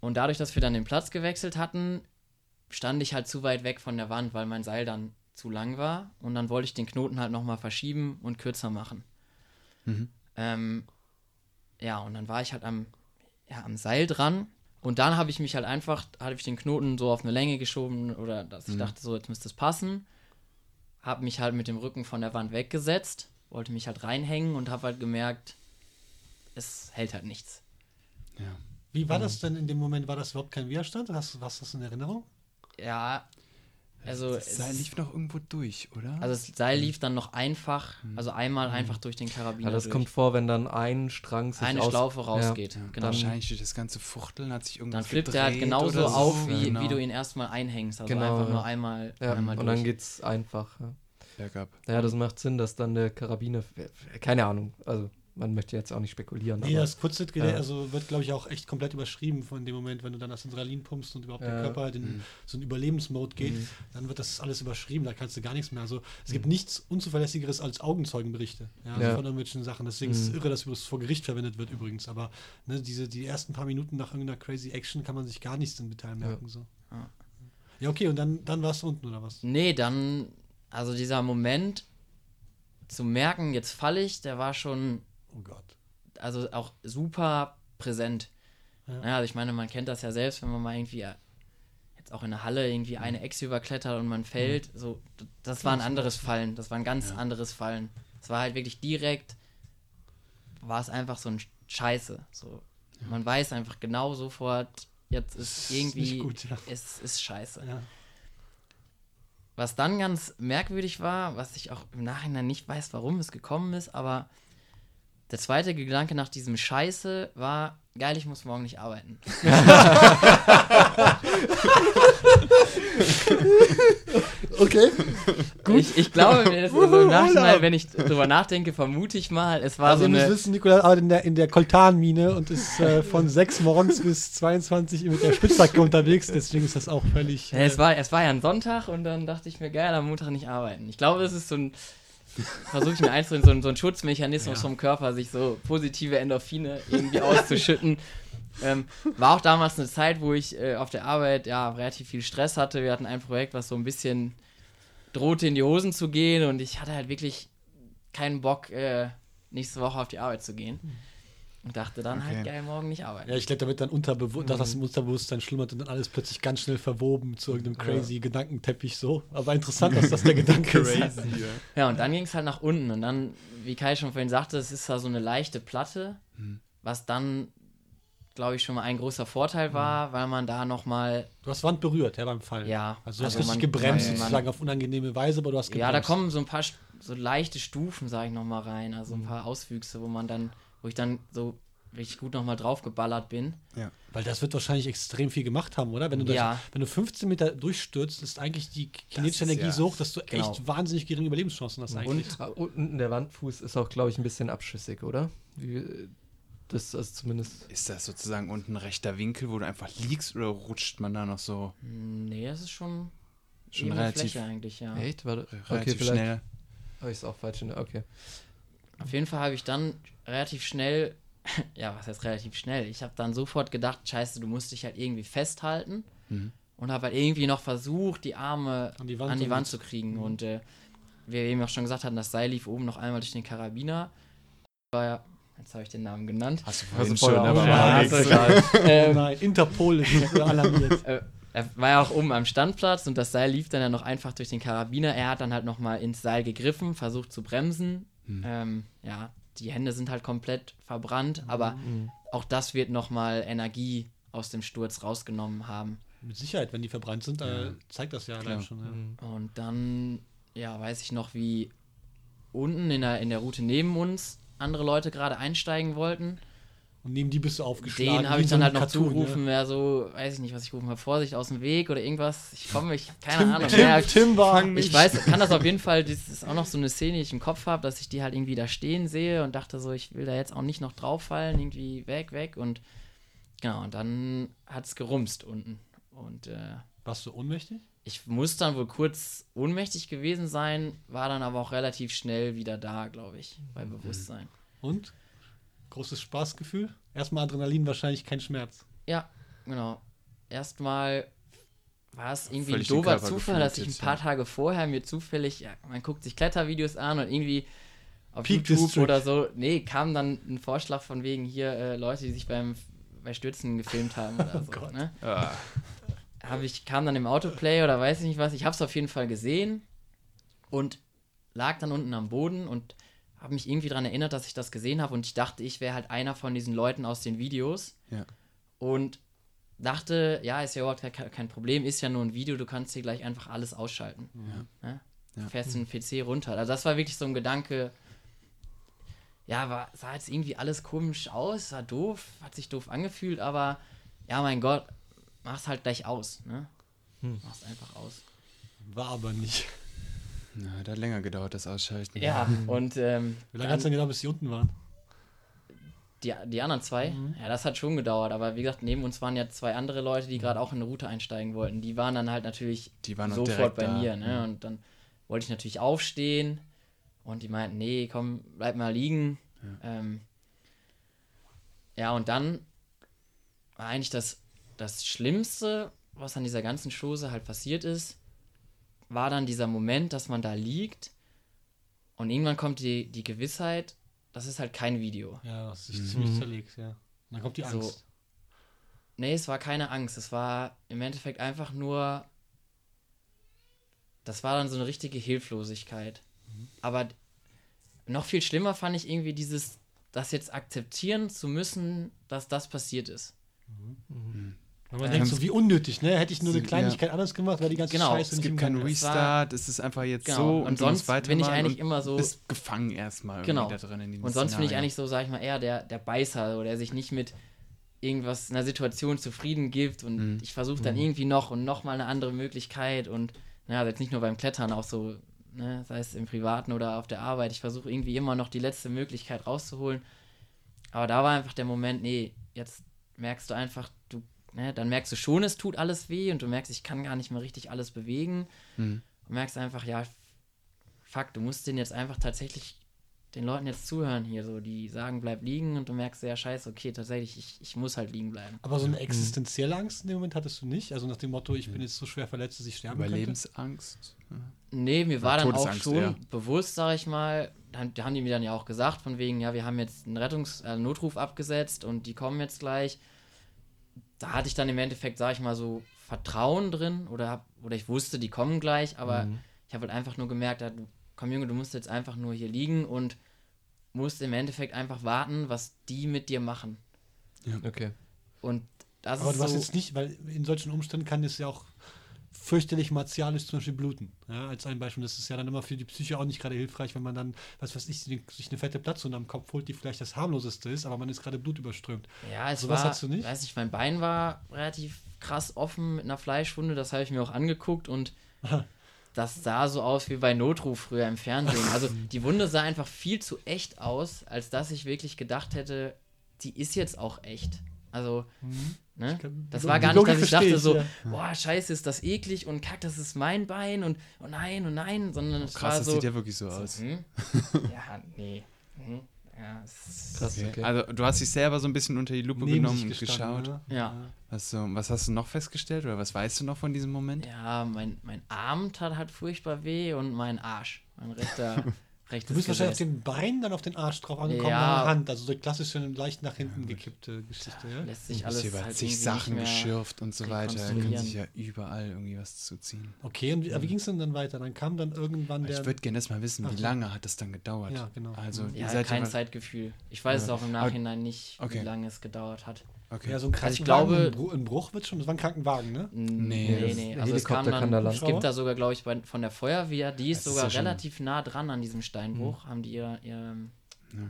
Und dadurch, dass wir dann den Platz gewechselt hatten, stand ich halt zu weit weg von der Wand, weil mein Seil dann zu lang war. Und dann wollte ich den Knoten halt nochmal verschieben und kürzer machen. Mhm. Ähm, ja, und dann war ich halt am, ja, am Seil dran. Und dann habe ich mich halt einfach, hatte ich den Knoten so auf eine Länge geschoben oder dass ich dachte, so, jetzt müsste es passen. Habe mich halt mit dem Rücken von der Wand weggesetzt, wollte mich halt reinhängen und habe halt gemerkt, es hält halt nichts. Ja. Wie war das denn in dem Moment? War das überhaupt kein Widerstand? Hast, hast du das in Erinnerung? Ja, also Das Seil es- lief noch irgendwo durch, oder? Also das Seil lief dann noch einfach, Mhm. also einmal einfach durch den Karabiner Ja, das durch. kommt vor, wenn dann ein Strang sich eine aus Schlaufe rausgeht. ja, Genau. Wahrscheinlich durch das ganze Fuchteln hat sich irgendwas Dann flippt er halt gedreht genauso so. auf, wie, Genau. wie du ihn erstmal einhängst. Also Genau, einfach ja. nur einmal, Ja, einmal und durch. dann geht's einfach. Ja. Bergab. ja, das macht Sinn, dass dann der Karabiner. Keine Ahnung. Also, man möchte jetzt auch nicht spekulieren. Nee, aber, das kurze Ja. also wird, glaube ich, auch echt komplett überschrieben von dem Moment, wenn du dann das Adrenalin pumpst und überhaupt der Ja. Körper halt in Mhm. so einen Überlebensmode geht, Mhm. dann wird das alles überschrieben, da kannst du gar nichts mehr. Also es gibt nichts Unzuverlässigeres als Augenzeugenberichte ja, also Ja. von irgendwelchen Sachen. Deswegen ist es Mhm. irre, dass übrigens vor Gericht verwendet wird übrigens. Aber ne, diese, die ersten paar Minuten nach irgendeiner crazy Action kann man sich gar nichts im Detail merken. So. Ja. Ja, okay, und dann, dann warst du unten, oder was? Nee, dann, also dieser Moment zu merken, jetzt falle ich, der war schon, Oh Gott. also auch super präsent. Ja. Ja. also ich meine, man kennt das ja selbst, wenn man mal irgendwie äh, jetzt auch in der Halle irgendwie eine Echse überklettert und man fällt, so, das war ein anderes Fallen, das war ein ganz anderes Fallen. Es war halt wirklich direkt, war es einfach so ein Scheiße, so. Man weiß einfach genau sofort, jetzt ist Ist irgendwie, nicht gut, ja. es ist scheiße. Ja. Was dann ganz merkwürdig war, was ich auch im Nachhinein nicht weiß, warum es gekommen ist, aber der zweite Gedanke nach diesem Scheiße war, geil, ich muss morgen nicht arbeiten. Okay. Ich, ich glaube, mir ist also im Nachhinein, wenn ich drüber nachdenke, vermute ich mal, es war Also so eine. wissen, Nikolas arbeitet in der, in der Koltanmine und ist äh, von 6 morgens bis 22 mit der Spitzhacke unterwegs, deswegen ist das auch völlig. Ja, es, war, es war ja ein Sonntag und dann dachte ich mir, geil, am Montag nicht arbeiten. Ich glaube, das ist so ein, versuche ich mir einzureden, so ein, so ein Schutzmechanismus Ja. vom Körper, sich so positive Endorphine irgendwie auszuschütten. Ähm, war auch damals eine Zeit, wo ich äh, auf der Arbeit ja relativ viel Stress hatte. Wir hatten ein Projekt, was so ein bisschen drohte in die Hosen zu gehen und ich hatte halt wirklich keinen Bock, äh, nächste Woche auf die Arbeit zu gehen. Und dachte dann halt, Okay. geil, morgen nicht arbeiten. Ja, ich glaube, da wird dann unterbewu dass das im Unterbewusstsein schlummert und dann alles plötzlich ganz schnell verwoben zu irgendeinem crazy Gedankenteppich so. Aber interessant, dass das der Gedanke ist. Crazy, ja. Ja, und dann ging es halt nach unten. Und dann, wie Kai schon vorhin sagte, es ist da so eine leichte Platte. Mhm. was dann, glaube ich, schon mal ein großer Vorteil war, weil man da nochmal, Du hast Wand berührt, ja, beim Fall. ja. Also du hast also richtig man- gebremst, man- sozusagen auf unangenehme Weise, aber du hast gebremst. Ja, da kommen so ein paar so leichte Stufen, sage ich nochmal rein, also Mhm. ein paar Auswüchse, wo man dann, wo ich dann so richtig gut nochmal draufgeballert bin. Weil das wird wahrscheinlich extrem viel gemacht haben, oder? Wenn du, Ja. das, wenn du 15 Meter durchstürzt, ist eigentlich die kinetische ist Energie ja- so hoch, dass du Genau. echt wahnsinnig geringe Überlebenschancen hast eigentlich. Und äh, unten der Wandfuß ist auch, glaube ich, ein bisschen abschüssig, oder? Wie, das ist zumindest. Ist das sozusagen unten ein rechter Winkel, wo du einfach liegst oder rutscht man da noch so Nee, es ist schon, schon relativ, Fläche eigentlich, ja. Echt? Warte. Okay, relativ vielleicht schnell? habe ich es auch falsch in der. Okay. Auf jeden Fall habe ich dann relativ schnell, ja, was heißt relativ schnell? Ich habe dann sofort gedacht, scheiße, du musst dich halt irgendwie festhalten Mhm. und habe halt irgendwie noch versucht, die Arme An die Wand an die Wand zu kriegen. Und äh, wie wir eben auch schon gesagt hatten, das Seil lief oben noch einmal durch den Karabiner. War ja, jetzt habe ich den Namen genannt. Hast du vorhin schon, aber ja, ähm, Nein, Interpol ist alarmiert. äh, er war ja auch oben am Standplatz und das Seil lief dann ja noch einfach durch den Karabiner. Er hat dann halt nochmal ins Seil gegriffen, versucht zu bremsen. Ähm, ja, die Hände sind halt komplett verbrannt, aber Mhm. auch das wird nochmal Energie aus dem Sturz rausgenommen haben. Mit Sicherheit, wenn die verbrannt sind, äh, zeigt das ja allein schon. Ja. Mhm. Und dann, ja, weiß ich noch, wie unten in der, in der Route neben uns andere Leute gerade einsteigen wollten. Und neben die bist du aufgeschlagen. Den habe ich dann halt noch Cartoon, zugerufen, ja, so, weiß ich nicht, was ich gerufen habe, Vorsicht aus dem Weg oder irgendwas. Ich komme, ich, keine Tim, Ahnung. Tim, Ja, Tim war. ich weiß, kann das auf jeden Fall, das ist auch noch so eine Szene, die ich im Kopf habe, dass ich die halt irgendwie da stehen sehe und dachte so, ich will da jetzt auch nicht noch drauf fallen, irgendwie weg, weg und genau, und dann hat es gerumst unten. Und äh, Warst du ohnmächtig? ich muss dann wohl kurz ohnmächtig gewesen sein, war dann aber auch relativ schnell wieder da, glaube ich, bei Bewusstsein. Und? Großes Spaßgefühl? Erstmal Adrenalin, wahrscheinlich kein Schmerz. Ja, genau. Erstmal war es irgendwie Völlig ein dober Zufall, dass ich ein paar ja. Tage vorher mir zufällig, ja, man guckt sich Klettervideos an und irgendwie auf Peak YouTube District. oder so, nee, kam dann ein Vorschlag von wegen hier äh, Leute, die sich beim bei Stürzen gefilmt haben oder so. Gott. Ne? Ah, Hab ich, kam dann im Autoplay oder weiß ich nicht was, ich habe es auf jeden Fall gesehen und lag dann unten am Boden und habe mich irgendwie daran erinnert, dass ich das gesehen habe und ich dachte, ich wäre halt einer von diesen Leuten aus den Videos ja. und dachte, ja, ist ja überhaupt kein, Problem, ist ja nur ein Video, du kannst hier gleich einfach alles ausschalten. Ne? Ja. Fährst den PC runter. Also das war wirklich so ein Gedanke, ja, war, sah jetzt irgendwie alles komisch aus, sah doof, hat sich doof angefühlt, aber ja, mein Gott, mach's halt gleich aus, ne? Hm. Mach's einfach aus. War aber nicht. Na, hat halt länger gedauert, das Ausschalten. Ja, und ähm, Wie lange hat es denn gedauert, bis die unten waren? Die, die anderen zwei, ja, das hat schon gedauert, aber wie gesagt, neben uns waren ja zwei andere Leute, die gerade auch in eine Route einsteigen wollten. Die waren dann halt natürlich Die waren noch sofort bei da. mir, ne? Mhm. Und dann wollte ich natürlich aufstehen und die meinten, nee, komm, bleib mal liegen. Ja, ähm, ja und dann war eigentlich das, das Schlimmste, was an dieser ganzen Chose halt passiert ist, war dann dieser Moment, dass man da liegt und irgendwann kommt die, die Gewissheit, das ist halt kein Video. Ja, das sich Mhm. ziemlich zerlegt, ja. Und dann kommt die So. Angst. Nee, es war keine Angst. Es war im Endeffekt einfach nur. Das war dann so eine richtige Hilflosigkeit. Aber noch viel schlimmer fand ich irgendwie dieses, das jetzt akzeptieren zu müssen, dass das passiert ist. Wenn man Ähm, denkt, so wie unnötig, ne? Hätte ich nur eine Ja. Kleinigkeit anders gemacht, wäre die ganze Genau, Scheiße Es gibt keinen Restart, es ist einfach jetzt Genau. so Und und, sonst bin ich eigentlich immer so- bist gefangen erstmal irgendwie Genau. da drin in diesem Und sonst bin ich eigentlich so, sag ich mal, eher der, der Beißer, oder der sich nicht mit irgendwas, einer Situation zufrieden gibt und Mhm. ich versuche dann irgendwie noch und noch mal eine andere Möglichkeit und naja, jetzt nicht nur beim Klettern, auch so, ne, sei es im Privaten oder auf der Arbeit, ich versuche irgendwie immer noch die letzte Möglichkeit rauszuholen. Aber da war einfach der Moment, nee, jetzt merkst du einfach, du, ne, dann merkst du schon, es tut alles weh und du merkst, ich kann gar nicht mehr richtig alles bewegen. Mhm. Und merkst einfach, ja, fuck, du musst den jetzt einfach tatsächlich den Leuten jetzt zuhören hier, so, die sagen, bleib liegen und du merkst, ja, scheiße, okay, tatsächlich, ich, ich muss halt liegen bleiben. Aber so eine existenzielle Angst in dem Moment hattest du nicht? Also nach dem Motto, ich bin jetzt so schwer verletzt, dass ich sterben könnte? Überlebensangst. Ja. Nee, mir war dann auch Todesangst schon eher. bewusst, sag ich mal, dann da haben die mir dann ja auch gesagt, von wegen, ja, wir haben jetzt einen Rettungs-, äh, Notruf abgesetzt und die kommen jetzt gleich. Da hatte ich dann im Endeffekt, sag ich mal, so Vertrauen drin oder, hab, oder ich wusste, die kommen gleich, aber ich habe halt einfach nur gemerkt, ja, komm Junge, du musst jetzt einfach nur hier liegen und musst im Endeffekt einfach warten, was die mit dir machen. Okay. Und das Aber ist du hast so, jetzt nicht, weil in solchen Umständen kann es ja auch fürchterlich martialisch zum Beispiel bluten. Ja, als ein Beispiel. Das ist ja dann immer für die Psyche auch nicht gerade hilfreich, wenn man dann, was weiß ich, sich eine fette Platzwunde am Kopf holt, die vielleicht das harmloseste ist, aber man ist gerade blutüberströmt. Ja, es Sowas war, hast du nicht? weiß nicht, mein Bein war relativ krass offen mit einer Fleischwunde, das habe ich mir auch angeguckt und das sah so aus wie bei Notruf früher im Fernsehen. Also die Wunde sah einfach viel zu echt aus, als dass ich wirklich gedacht hätte, die ist jetzt auch echt. Also, ne? kann- Das war gar nicht, dass ich dachte ich, so, ja. boah, scheiße, ist das eklig und kack, das ist mein Bein und oh nein, oh nein, sondern es Krass, war das so, sieht ja wirklich so so aus. hm? Ja, nee. Hm? Ja, es ist, Krass, okay. Also du hast dich selber so ein bisschen unter die Lupe Neben genommen und geschaut. ne? Ja. Was, so, was hast du noch festgestellt oder was weißt du noch von diesem Moment? Ja, mein, mein Arm tat halt furchtbar weh und mein Arsch. Mein rechter, rechtes Du bist wahrscheinlich auf Gesäß. den Beinen, dann auf den Arsch drauf angekommen, Ja. an der Hand. Also so klassische, leicht nach hinten gekippte Geschichte. Ja? Lässt sich alles über halt zig irgendwie Sachen geschürft und so weiter. Da kann sich ja überall irgendwie was zuziehen. Okay, und wie, wie ging es denn dann weiter? Dann kam dann irgendwann der. Ich würde gerne erst mal wissen, Ach wie lange hat das dann gedauert? Ja, genau. Also, Mhm. ihr Ja, seid kein ja. Zeitgefühl. Ich weiß es auch im Nachhinein nicht, Okay. wie lange es gedauert hat. Okay. ja, so ein Also ich Krankenwagen, glaube- ein, Bruch, wird schon. Das war ein Krankenwagen, ne? Nee, nee, nee. Also es kann da dann, es gibt da sogar, glaube ich, bei, von der Feuerwehr, die ist Das ist sogar ja schon- relativ nah dran an diesem Steinbruch, haben die ihr, ihr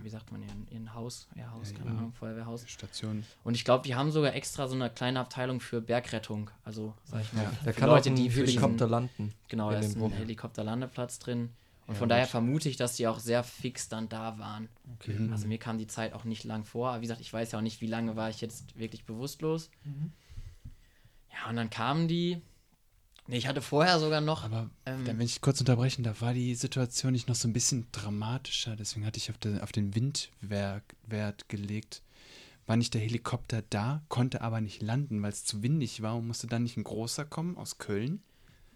wie sagt man, ihren, ihren Haus, ihr Haus, Ja, keine ja. Ahnung, Feuerwehrhaus. Station. Und ich glaube, die haben sogar extra so eine kleine Abteilung für Bergrettung. Also, sag ich mal, Ja. Für kann Leute, auch die ein für diesen- Helikopter landen. Genau, da ist ein. Helikopterlandeplatz drin. Und Ja, von daher gut. vermute ich, dass die auch sehr fix dann da waren. Okay. Mhm. Also mir kam die Zeit auch nicht lang vor. Aber wie gesagt, ich weiß ja auch nicht, wie lange war ich jetzt wirklich bewusstlos. Mhm. Ja, und dann kamen die. Nee, ich hatte vorher sogar noch. Aber Ähm, dann, wenn ich kurz unterbrechen darf, war die Situation nicht noch so ein bisschen dramatischer. Deswegen hatte ich auf, den- auf den Windwert Wert gelegt. War nicht der Helikopter da, konnte aber nicht landen, weil es zu windig war und musste dann nicht ein großer kommen aus Köln?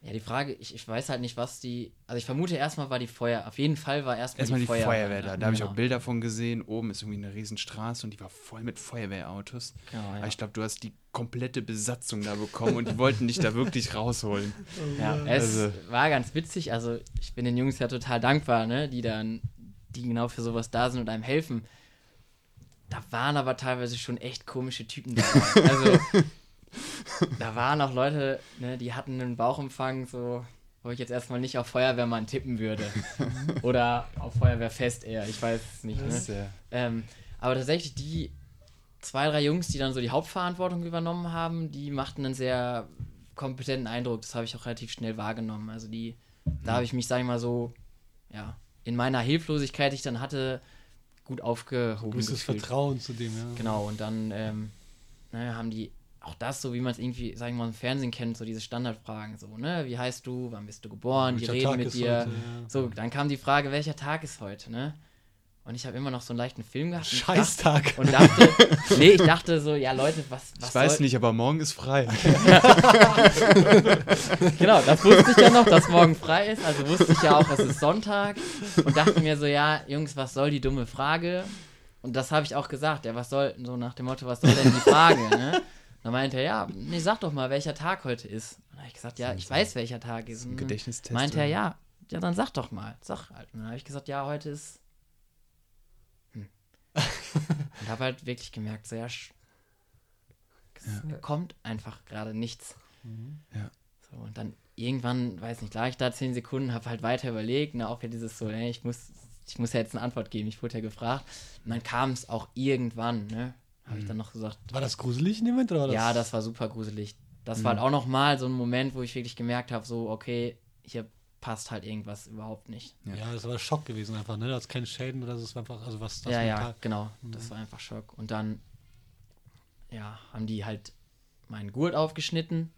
Ja, die Frage, ich, ich weiß halt nicht, was die. Also ich vermute erstmal war die Feuer. Auf jeden Fall war erstmal Erstmal die, die Feuerwehr, da. Da habe ich Genau. auch Bilder von gesehen. Oben ist irgendwie eine Riesenstraße und die war voll mit Feuerwehrautos. Genau, ja. Aber ich glaube, du hast die komplette Besatzung da bekommen und die wollten dich da wirklich rausholen. Ja, es Also- war ganz witzig. Also ich bin den Jungs ja total dankbar, ne, die dann, die genau für sowas da sind und einem helfen. Da waren aber teilweise schon echt komische Typen dabei. Also da waren auch Leute, ne, die hatten einen Bauchumfang, so wo ich jetzt erstmal nicht auf Feuerwehrmann tippen würde. Oder auf Feuerwehrfest eher, ich weiß es nicht. Ne? Äh, Ähm, aber tatsächlich die zwei, drei Jungs, die dann so die Hauptverantwortung übernommen haben, die machten einen sehr kompetenten Eindruck. Das habe ich auch relativ schnell wahrgenommen. Also die, da habe ich mich, sage ich mal so, ja, in meiner Hilflosigkeit, die ich dann hatte, gut aufgehoben Gewisses gefühlt. Vertrauen zu dem, ja. Genau, und dann ähm, ne, haben die auch das, so wie man es irgendwie, sagen wir mal, im Fernsehen kennt, so diese Standardfragen, so, ne, wie heißt du, wann bist du geboren, die Welcher reden Tag mit dir. heute, ja. So, dann kam die Frage, welcher Tag ist heute, ne? Und ich habe immer noch so einen leichten Film gehabt. Scheißtag. Und dachte, nee, ich dachte so, ja Leute, was, was ich weiß soll, nicht, aber morgen ist frei. Genau, das wusste ich ja noch, dass morgen frei ist. Also wusste ich ja auch, es ist Sonntag. Und dachte mir so, ja, Jungs, was soll die dumme Frage? Und das habe ich auch gesagt. Ja, was soll, so nach dem Motto, was soll denn die Frage? Ne? Dann meinte er, ja, nee, sag doch mal, welcher Tag heute ist. Und dann habe ich gesagt, ja, ich weiß, welcher Tag ist. Und dann Gedächtnistest. meinte er, ja, ja, dann sag doch mal. Sag halt. Und dann habe ich gesagt, ja, heute ist. Hm. Und habe halt wirklich gemerkt, so, ja, sch- es kommt einfach gerade nichts. Ja. So, und dann irgendwann, weiß nicht, lag ich da zehn Sekunden, habe halt weiter überlegt, ne, auch wieder dieses so, ey, ich muss, ich muss ja jetzt eine Antwort geben, ich wurde ja gefragt. Und dann kam es auch irgendwann, ne, habe ich dann noch gesagt, War das gruselig in dem Moment? Oder war das ja, das war super gruselig. Das war halt auch nochmal so ein Moment, wo ich wirklich gemerkt habe, so, okay, hier passt halt irgendwas überhaupt nicht. Ja, das war Schock gewesen einfach, ne? Da hat keine Schäden oder das war einfach, also was das ja, ja, genau. Das war einfach Schock. Und dann, ja, haben die halt meinen Gurt aufgeschnitten.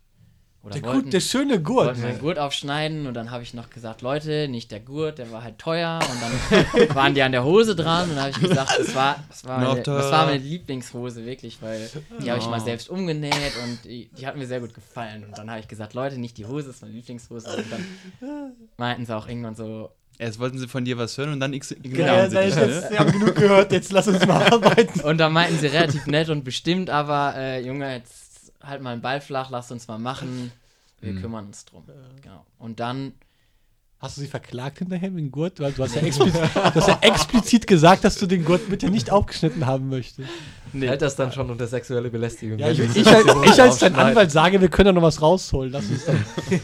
Oder Der, wollten, Gut, der schöne Gurt. wollten meinen Gurt aufschneiden und dann habe ich noch gesagt, Leute, nicht der Gurt, der war halt teuer. Und dann waren die an der Hose dran und dann habe ich gesagt, das war, das war, meine, das war meine Lieblingshose, wirklich, weil die habe ich mal Oh. selbst umgenäht und die, die hat mir sehr gut gefallen. Und dann habe ich gesagt, Leute, nicht die Hose, das ist meine Lieblingshose. Und dann meinten sie auch irgendwann so, Erst wollten sie von dir was hören und dann ix- Genau. ignorieren Ja, sie dich. ich Ne? jetzt, wir haben genug gehört, jetzt lass uns mal arbeiten. Und dann meinten sie relativ nett und bestimmt, aber äh, Junge, jetzt halt mal einen Ball flach, lass uns mal machen. Wir Mhm. kümmern uns drum. Genau. Und dann Hast du sie verklagt hinterher mit dem Gurt? Weil du hast ja, explizit, du hast ja explizit gesagt, dass du den Gurt bitte nicht aufgeschnitten haben möchtest. Nee. Hält das dann schon unter sexuelle Belästigung? Ja, ich, ich, als- ich als dein? Anwalt sage, wir können da noch was rausholen. Lass uns doch.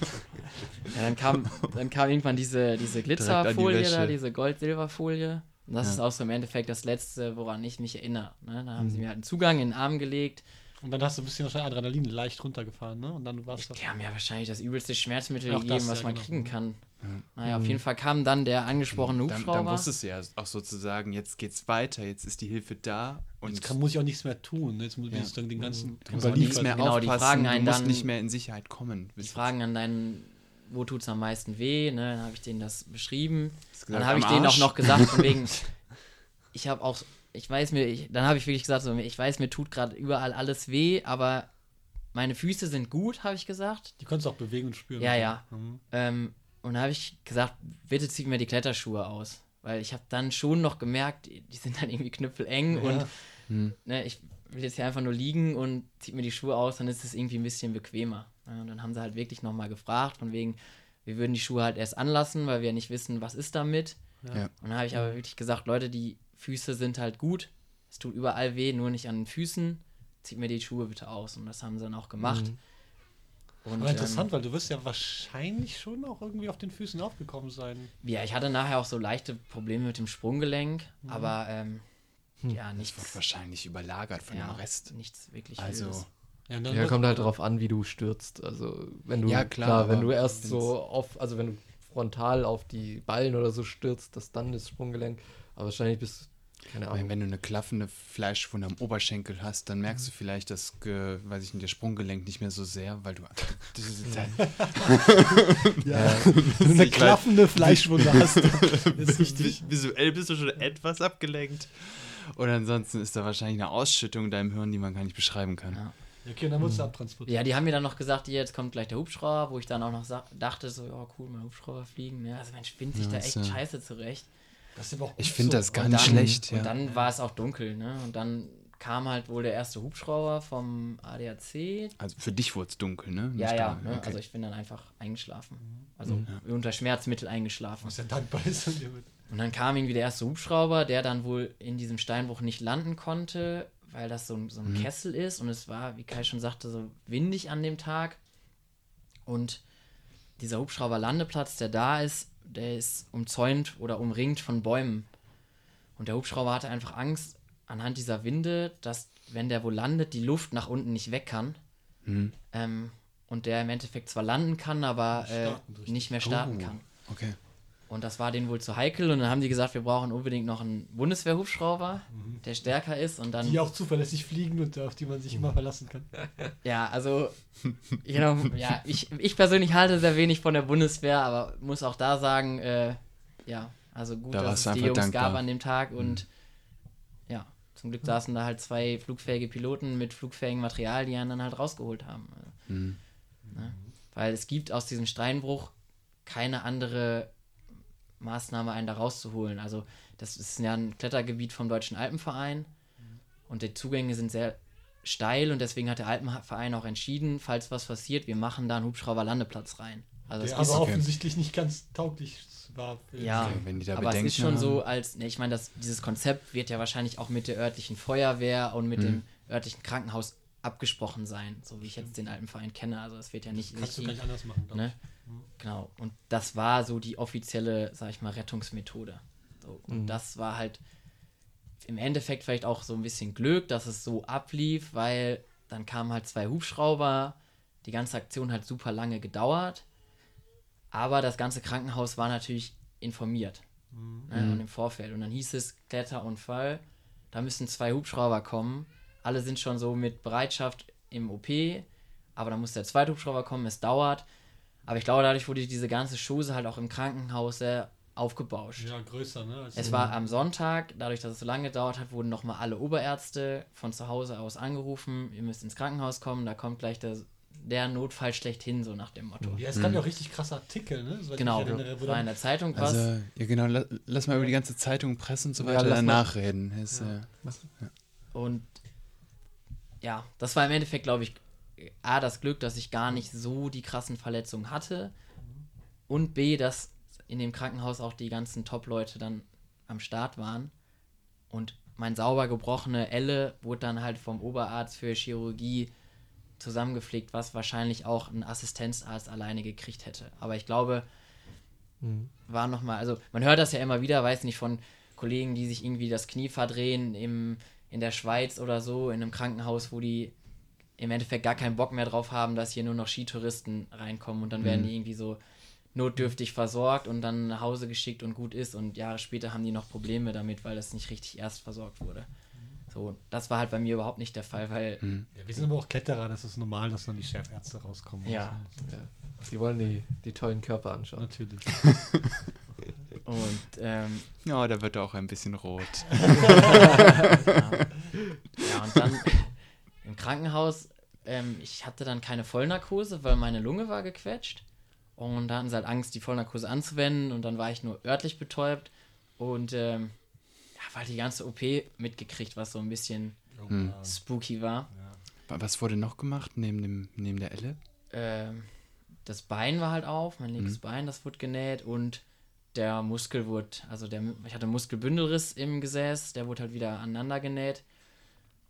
Ja, dann kam, dann kam irgendwann diese, diese an die Glitzerfolie da, diese Gold-Silber-Folie. Und das Ja. ist auch so im Endeffekt das Letzte, woran ich mich erinnere. Ne? Da haben Mhm. sie mir halt einen Zugang in den Arm gelegt. Und dann hast du ein bisschen wahrscheinlich Adrenalin leicht runtergefahren, ne? Und dann warst du. Die haben ja wahrscheinlich das übelste Schmerzmittel Auch gegeben, das, was ja, man genau. kriegen kann. Ja. Naja, auf jeden Fall kam dann der angesprochene Dann, dann Hubschrauber. wusstest du ja auch sozusagen, jetzt geht's weiter, jetzt ist die Hilfe da und Jetzt kann, muss ich auch nichts mehr tun. ne? Jetzt muss ich Ja. sozusagen den ganzen du musst nichts mehr Genau, die aufpassen, fragen einen du musst dann- nicht mehr in Sicherheit kommen. die fragen an deinen, wo tut's am meisten weh? Ne? Dann habe ich denen das beschrieben. Dann gesagt, habe ich denen auch noch gesagt, von wegen, ich habe auch, ich weiß mir, ich, dann habe ich wirklich gesagt, so, ich weiß, mir tut gerade überall alles weh, aber meine Füße sind gut, habe ich gesagt. Die konntest du auch bewegen und spüren. Ja, ja. Mhm. Ähm, und da habe ich gesagt, bitte zieht mir die Kletterschuhe aus. Weil ich habe dann schon noch gemerkt, die die sind dann irgendwie knüppeleng Ja. und Hm. ne, ich will jetzt hier einfach nur liegen und zieht mir die Schuhe aus, dann ist es irgendwie ein bisschen bequemer. Ja, und dann haben sie halt wirklich nochmal gefragt, von wegen, wir würden die Schuhe halt erst anlassen, weil wir nicht wissen, was ist damit. Ja. Und dann habe ich aber wirklich gesagt, Leute, die Füße sind halt gut. Es tut überall weh, nur nicht an den Füßen. Zieht mir die Schuhe bitte aus. Und das haben sie dann auch gemacht. Mhm. Und, Aber interessant, ähm, weil du wirst ja wahrscheinlich schon auch irgendwie auf den Füßen aufgekommen sein. ja, ich hatte nachher auch so leichte Probleme mit dem Sprunggelenk, Mhm. aber ähm, Hm. ja, Das nichts, wird wahrscheinlich überlagert von ja, dem Rest. nichts wirklich Also, Wildes. Ja, Ja, kommt halt drauf an, wie du stürzt. Also, wenn du, Ja, klar, wenn aber du erst so auf, also wenn du frontal auf die Ballen oder so stürzt, das dann das Sprunggelenk. Aber wahrscheinlich bist keine Wenn, Ahnung. wenn du eine klaffende Fleischwunde am Oberschenkel hast, dann merkst du vielleicht das, weiß ich nicht, das Sprunggelenk nicht mehr so sehr, weil du. Das ist halt, Ja, wenn du eine klaffende Fleischwunde hast, ist richtig. Visuell bist du schon etwas abgelenkt. Und ansonsten ist da wahrscheinlich eine Ausschüttung in deinem Hirn, die man gar nicht beschreiben kann. Ja. Okay, dann wurdest du abtransportiert. Ja, die haben mir dann noch gesagt, jetzt kommt gleich der Hubschrauber, wo ich dann auch noch dachte, so, ja, cool, mein Hubschrauber fliegen. Ja, also man spinnt sich Ja, da echt ja- scheiße zurecht. Ich finde so. das gar nicht schlecht. Und Ja. dann war es auch dunkel, ne? Und dann kam halt wohl der erste Hubschrauber vom ADAC. Also für dich wurde es dunkel, ne? Ja, Nicht ja, da. ne? Okay. also ich bin dann einfach eingeschlafen. Also unter Schmerzmittel eingeschlafen. Was ja dankbar ist. Und dann kam irgendwie der erste Hubschrauber, der dann wohl in diesem Steinbruch nicht landen konnte, weil das so, ein- so ein Mhm. Kessel ist und es war, wie Kai schon sagte, so windig an dem Tag. Und dieser Hubschrauber-Landeplatz, der da ist, der ist umzäunt oder umringt von Bäumen. Und der Hubschrauber hatte einfach Angst anhand dieser Winde, dass, wenn der wo landet, die Luft nach unten nicht weg kann. Mhm. Ähm, und der im Endeffekt zwar landen kann, aber Nicht äh, nicht mehr starten Oh, kann. Okay. Und das war denen wohl zu heikel. Und dann haben die gesagt, wir brauchen unbedingt noch einen Bundeswehrhubschrauber, Mhm. der stärker ist. Und dann, Die auch zuverlässig fliegen und auf die man sich immer verlassen kann. ja, also, genau, ja, ich, ich persönlich halte sehr wenig von der Bundeswehr, aber muss auch da sagen, äh, ja, also gut, Da dass es die Jungs gab dankbar. an dem Tag. Und ja, zum Glück saßen da halt zwei flugfähige Piloten mit flugfähigem Material, die einen dann halt rausgeholt haben. Mhm. Ne? Weil es gibt aus diesem Steinbruch keine andere Maßnahme, einen da rauszuholen. Also das ist ja ein Klettergebiet vom Deutschen Alpenverein und die Zugänge sind sehr steil und deswegen hat der Alpenverein auch entschieden, falls was passiert, wir machen da einen Hubschrauberlandeplatz rein. Also Der es ist, aber okay. offensichtlich nicht ganz tauglich war. für- ja, Okay, wenn die da aber es ist schon haben. so als, ne, ich meine, das- dieses Konzept wird ja wahrscheinlich auch mit der örtlichen Feuerwehr und mit Mhm. dem örtlichen Krankenhaus abgesprochen sein, so wie ich jetzt den Alpenverein kenne. Also es wird ja nicht, Kannst du nicht gar nicht anders machen. Ne? ich. Mhm. Genau. Und das war so die offizielle, sag ich mal, Rettungsmethode. So, und Mhm. das war halt im Endeffekt vielleicht auch so ein bisschen Glück, dass es so ablief, weil dann kamen halt zwei Hubschrauber, die ganze Aktion hat super lange gedauert, aber das ganze Krankenhaus war natürlich informiert Mhm. ne, und im Vorfeld. Und dann hieß es Kletterunfall, da müssen zwei Hubschrauber kommen. Alle sind schon so mit Bereitschaft im OP, aber dann muss der zweite Hubschrauber kommen, es dauert. Aber ich glaube, dadurch wurde diese ganze Chose halt auch im Krankenhaus sehr aufgebauscht. Ja, größer, ne? als- Es war am Sonntag, dadurch, dass es so lange gedauert hat, wurden nochmal alle Oberärzte von zu Hause aus angerufen, ihr müsst ins Krankenhaus kommen, da kommt gleich der, der Notfall schlechthin, so nach dem Motto. Ja, es gab ja auch richtig krasse Artikel, ne? Ich Genau, erinnere, wo war in der Zeitung was. Also, ja genau, la, lass mal über die ganze Zeitung, Presse und so Ja, weiter lass mal. danach reden. Ist, Ja. äh, Und ja, das war im Endeffekt, glaube ich, A, das Glück, dass ich gar nicht so die krassen Verletzungen hatte. Und B, dass in dem Krankenhaus auch die ganzen Top-Leute dann am Start waren. Und mein sauber gebrochene Elle wurde dann halt vom Oberarzt für Chirurgie zusammengepflegt, was wahrscheinlich auch ein Assistenzarzt alleine gekriegt hätte. Aber ich glaube, Mhm. war nochmal, also man hört das ja immer wieder, weiß nicht, von Kollegen, die sich irgendwie das Knie verdrehen im, in der Schweiz oder so, in einem Krankenhaus, wo die im Endeffekt gar keinen Bock mehr drauf haben, dass hier nur noch Skitouristen reinkommen und dann werden die irgendwie so notdürftig versorgt und dann nach Hause geschickt und gut ist und Jahre später haben die noch Probleme damit, weil das nicht richtig erst versorgt wurde. So, das war halt bei mir überhaupt nicht der Fall, weil Ja, wir sind aber auch Kletterer, das ist normal, dass dann die Chefärzte rauskommen. Ja. Ja. Sie wollen die, die tollen Körper anschauen. Natürlich. und ähm, Ja, da wird er auch ein bisschen rot. Ja, und dann im Krankenhaus, ähm, ich hatte dann keine Vollnarkose, weil meine Lunge war gequetscht. Und da hatten sie halt Angst, die Vollnarkose anzuwenden. Und dann war ich nur örtlich betäubt. Und ähm, ja, weil die ganze OP mitgekriegt, was so ein bisschen Hm. Ja. spooky war. Ja. Was wurde noch gemacht neben, dem, neben der Elle? Ähm, das Bein war halt auf, mein linkes Bein, das wurde genäht. Und der Muskel wurde, also der, ich hatte einen Muskelbündelriss im Gesäß, der wurde halt wieder aneinander genäht.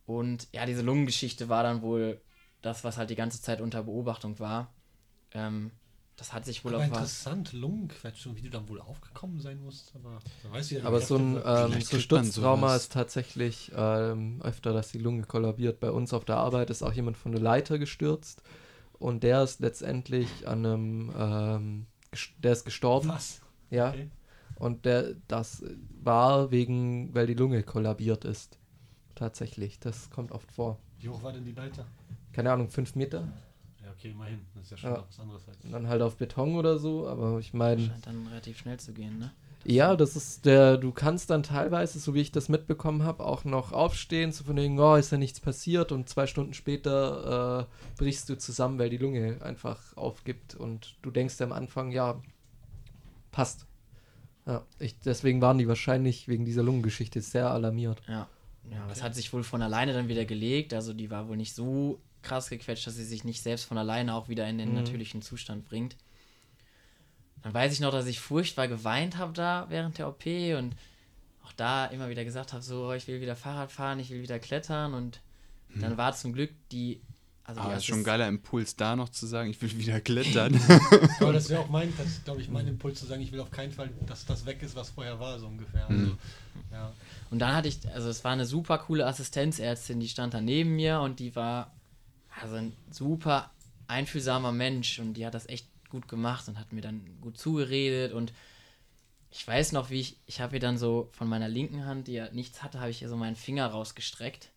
Und ja, diese Lungengeschichte war dann wohl das, was halt die ganze Zeit unter Beobachtung war. Ähm, das hat sich wohl Aber auf was. interessant, Lungenquetschung, wie du dann wohl aufgekommen sein musst. Aber, da weiß ich ja Aber so ein ähm, so Sturztrauma ist tatsächlich ähm, öfter, dass die Lunge kollabiert. Bei uns auf der Arbeit ist auch jemand von der Leiter gestürzt und der ist letztendlich an einem, ähm, der ist gestorben. Was? Ja. Okay. Und der, das war wegen, weil die Lunge kollabiert ist. Tatsächlich, das kommt oft vor. Wie hoch war denn die Leiter? Keine Ahnung, fünf Meter? Ja, okay, immerhin. Das ist ja schon Ja. was anderes als. Und dann halt auf Beton oder so, aber ich meine, Scheint dann relativ schnell zu gehen, ne? Ja, das ist der, du kannst dann teilweise, so wie ich das mitbekommen habe, auch noch aufstehen, so von wegen, oh, ist ja nichts passiert und zwei Stunden später äh, brichst du zusammen, weil die Lunge einfach aufgibt und du denkst am Anfang, ja, passt. Ja, ich, deswegen waren die wahrscheinlich wegen dieser Lungengeschichte sehr alarmiert. Ja. Ja, aber es hat sich wohl von alleine dann wieder gelegt. Also die war wohl nicht so krass gequetscht, dass sie sich nicht selbst von alleine auch wieder in den Mhm. natürlichen Zustand bringt. Dann weiß ich noch, dass ich furchtbar geweint habe da während der OP und auch da immer wieder gesagt habe, so, oh, ich will wieder Fahrrad fahren, ich will wieder klettern und dann war zum Glück die, also Aber ist schon ein geiler Impuls, da noch zu sagen, ich will wieder klettern. Aber das wäre auch mein, das ist, glaube ich, mein Impuls zu sagen, ich will auf keinen Fall, dass das weg ist, was vorher war, so ungefähr. Also, Mhm. ja. Und dann hatte ich, also es war eine super coole Assistenzärztin, die stand da neben mir und die war also ein super einfühlsamer Mensch und die hat das echt gut gemacht und hat mir dann gut zugeredet und ich weiß noch, wie ich, ich habe ihr dann so von meiner linken Hand, die ja nichts hatte, habe ich ihr so meinen Finger rausgestreckt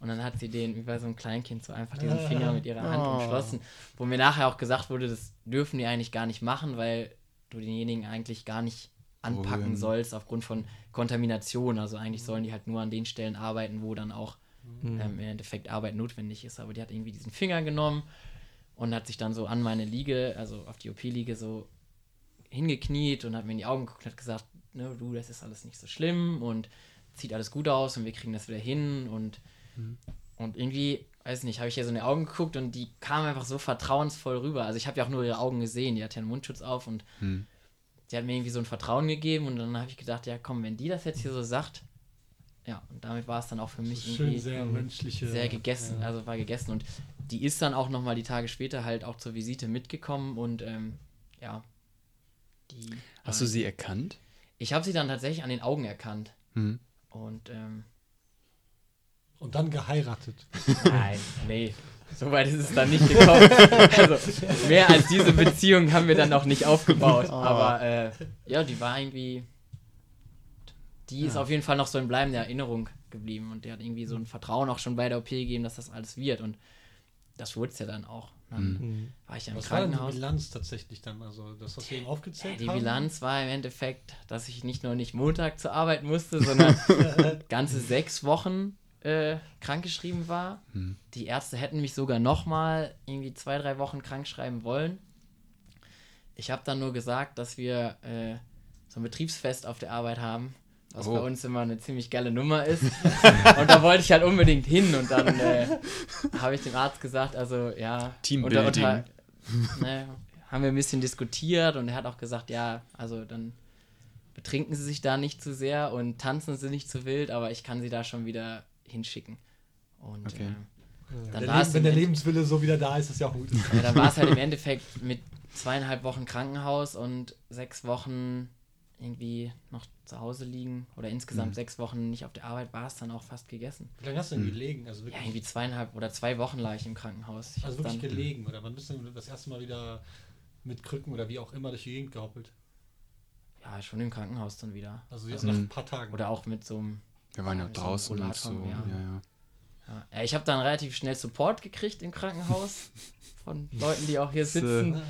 und dann hat sie den, wie bei so einem Kleinkind, so einfach diesen Finger mit ihrer Hand Oh. umschlossen, wo mir nachher auch gesagt wurde, das dürfen die eigentlich gar nicht machen, weil du denjenigen eigentlich gar nicht anpacken sollst aufgrund von Kontamination. Also eigentlich sollen die halt nur an den Stellen arbeiten, wo dann auch Mhm. ähm, im Endeffekt Arbeit notwendig ist. Aber die hat irgendwie diesen Finger genommen und hat sich dann so an meine Liege, also auf die OP-Liege so hingekniet und hat mir in die Augen geguckt und hat gesagt, ne, du, das ist alles nicht so schlimm und sieht alles gut aus und wir kriegen das wieder hin und, und irgendwie, weiß nicht, habe ich ihr so in die Augen geguckt und die kam einfach so vertrauensvoll rüber. Also ich habe ja auch nur ihre Augen gesehen, die hat ja einen Mundschutz auf und Hm. Die hat mir irgendwie so ein Vertrauen gegeben und dann habe ich gedacht, ja komm, wenn die das jetzt hier so sagt, ja, und damit war es dann auch für mich Schön, irgendwie sehr menschliche. sehr gegessen, Ja. also war gegessen und die ist dann auch nochmal die Tage später halt auch zur Visite mitgekommen und ähm, ja, die. Hast du sie erkannt? Ich habe sie dann tatsächlich an den Augen erkannt Hm. und ähm, Und dann geheiratet. nein, nee, so weit ist es dann nicht gekommen. also mehr als diese Beziehung haben wir dann noch nicht aufgebaut, aber äh, ja, die war irgendwie, die ist Ja. auf jeden Fall noch so in bleibender Erinnerung geblieben und der hat irgendwie so ein Vertrauen auch schon bei der OP gegeben, dass das alles wird und das wurde es ja dann auch. Dann Mhm. war ich ja im Was war denn die Krankenhaus. Bilanz tatsächlich dann? Also das, was wir eben Ja, aufgezählt die haben? Bilanz war im Endeffekt, dass ich nicht nur nicht Montag zur Arbeit musste, sondern ganze sechs Wochen äh, krankgeschrieben war. Hm. Die Ärzte hätten mich sogar nochmal irgendwie zwei, drei Wochen krank schreiben wollen. Ich habe dann nur gesagt, dass wir äh, so ein Betriebsfest auf der Arbeit haben, was Oh. bei uns immer eine ziemlich geile Nummer ist. und da wollte ich halt unbedingt hin und dann äh, habe ich dem Arzt gesagt, also ja, Teambuilding. unter, unter, ne, haben wir ein bisschen diskutiert und er hat auch gesagt, ja, also dann betrinken sie sich da nicht zu sehr und tanzen sie nicht zu wild, aber ich kann sie da schon wieder hinschicken. Und Okay. äh, dann Der war es wenn der Lebenswille so wieder da ist, ist ja auch gut. ja, dann war es halt im Endeffekt mit zweieinhalb Wochen Krankenhaus und sechs Wochen irgendwie noch zu Hause liegen oder insgesamt Mhm. sechs Wochen nicht auf der Arbeit, war es dann auch fast gegessen. Wie lange hast du denn gelegen? Also Ja, wirklich, irgendwie zweieinhalb oder zwei Wochen lag ich im Krankenhaus. Ich also wirklich dann, gelegen? Oder wann bist du das erste Mal wieder mit Krücken oder wie auch immer durch die Gegend gehoppelt? ja, schon im Krankenhaus dann wieder. Also jetzt Also- nach ein paar Tagen. Oder auch mit so einem Wir waren ja Ja, so draußen und so. Ja. ja. Ja, Ja, ja ich habe dann relativ schnell Support gekriegt im Krankenhaus von Leuten, die auch hier sitzen.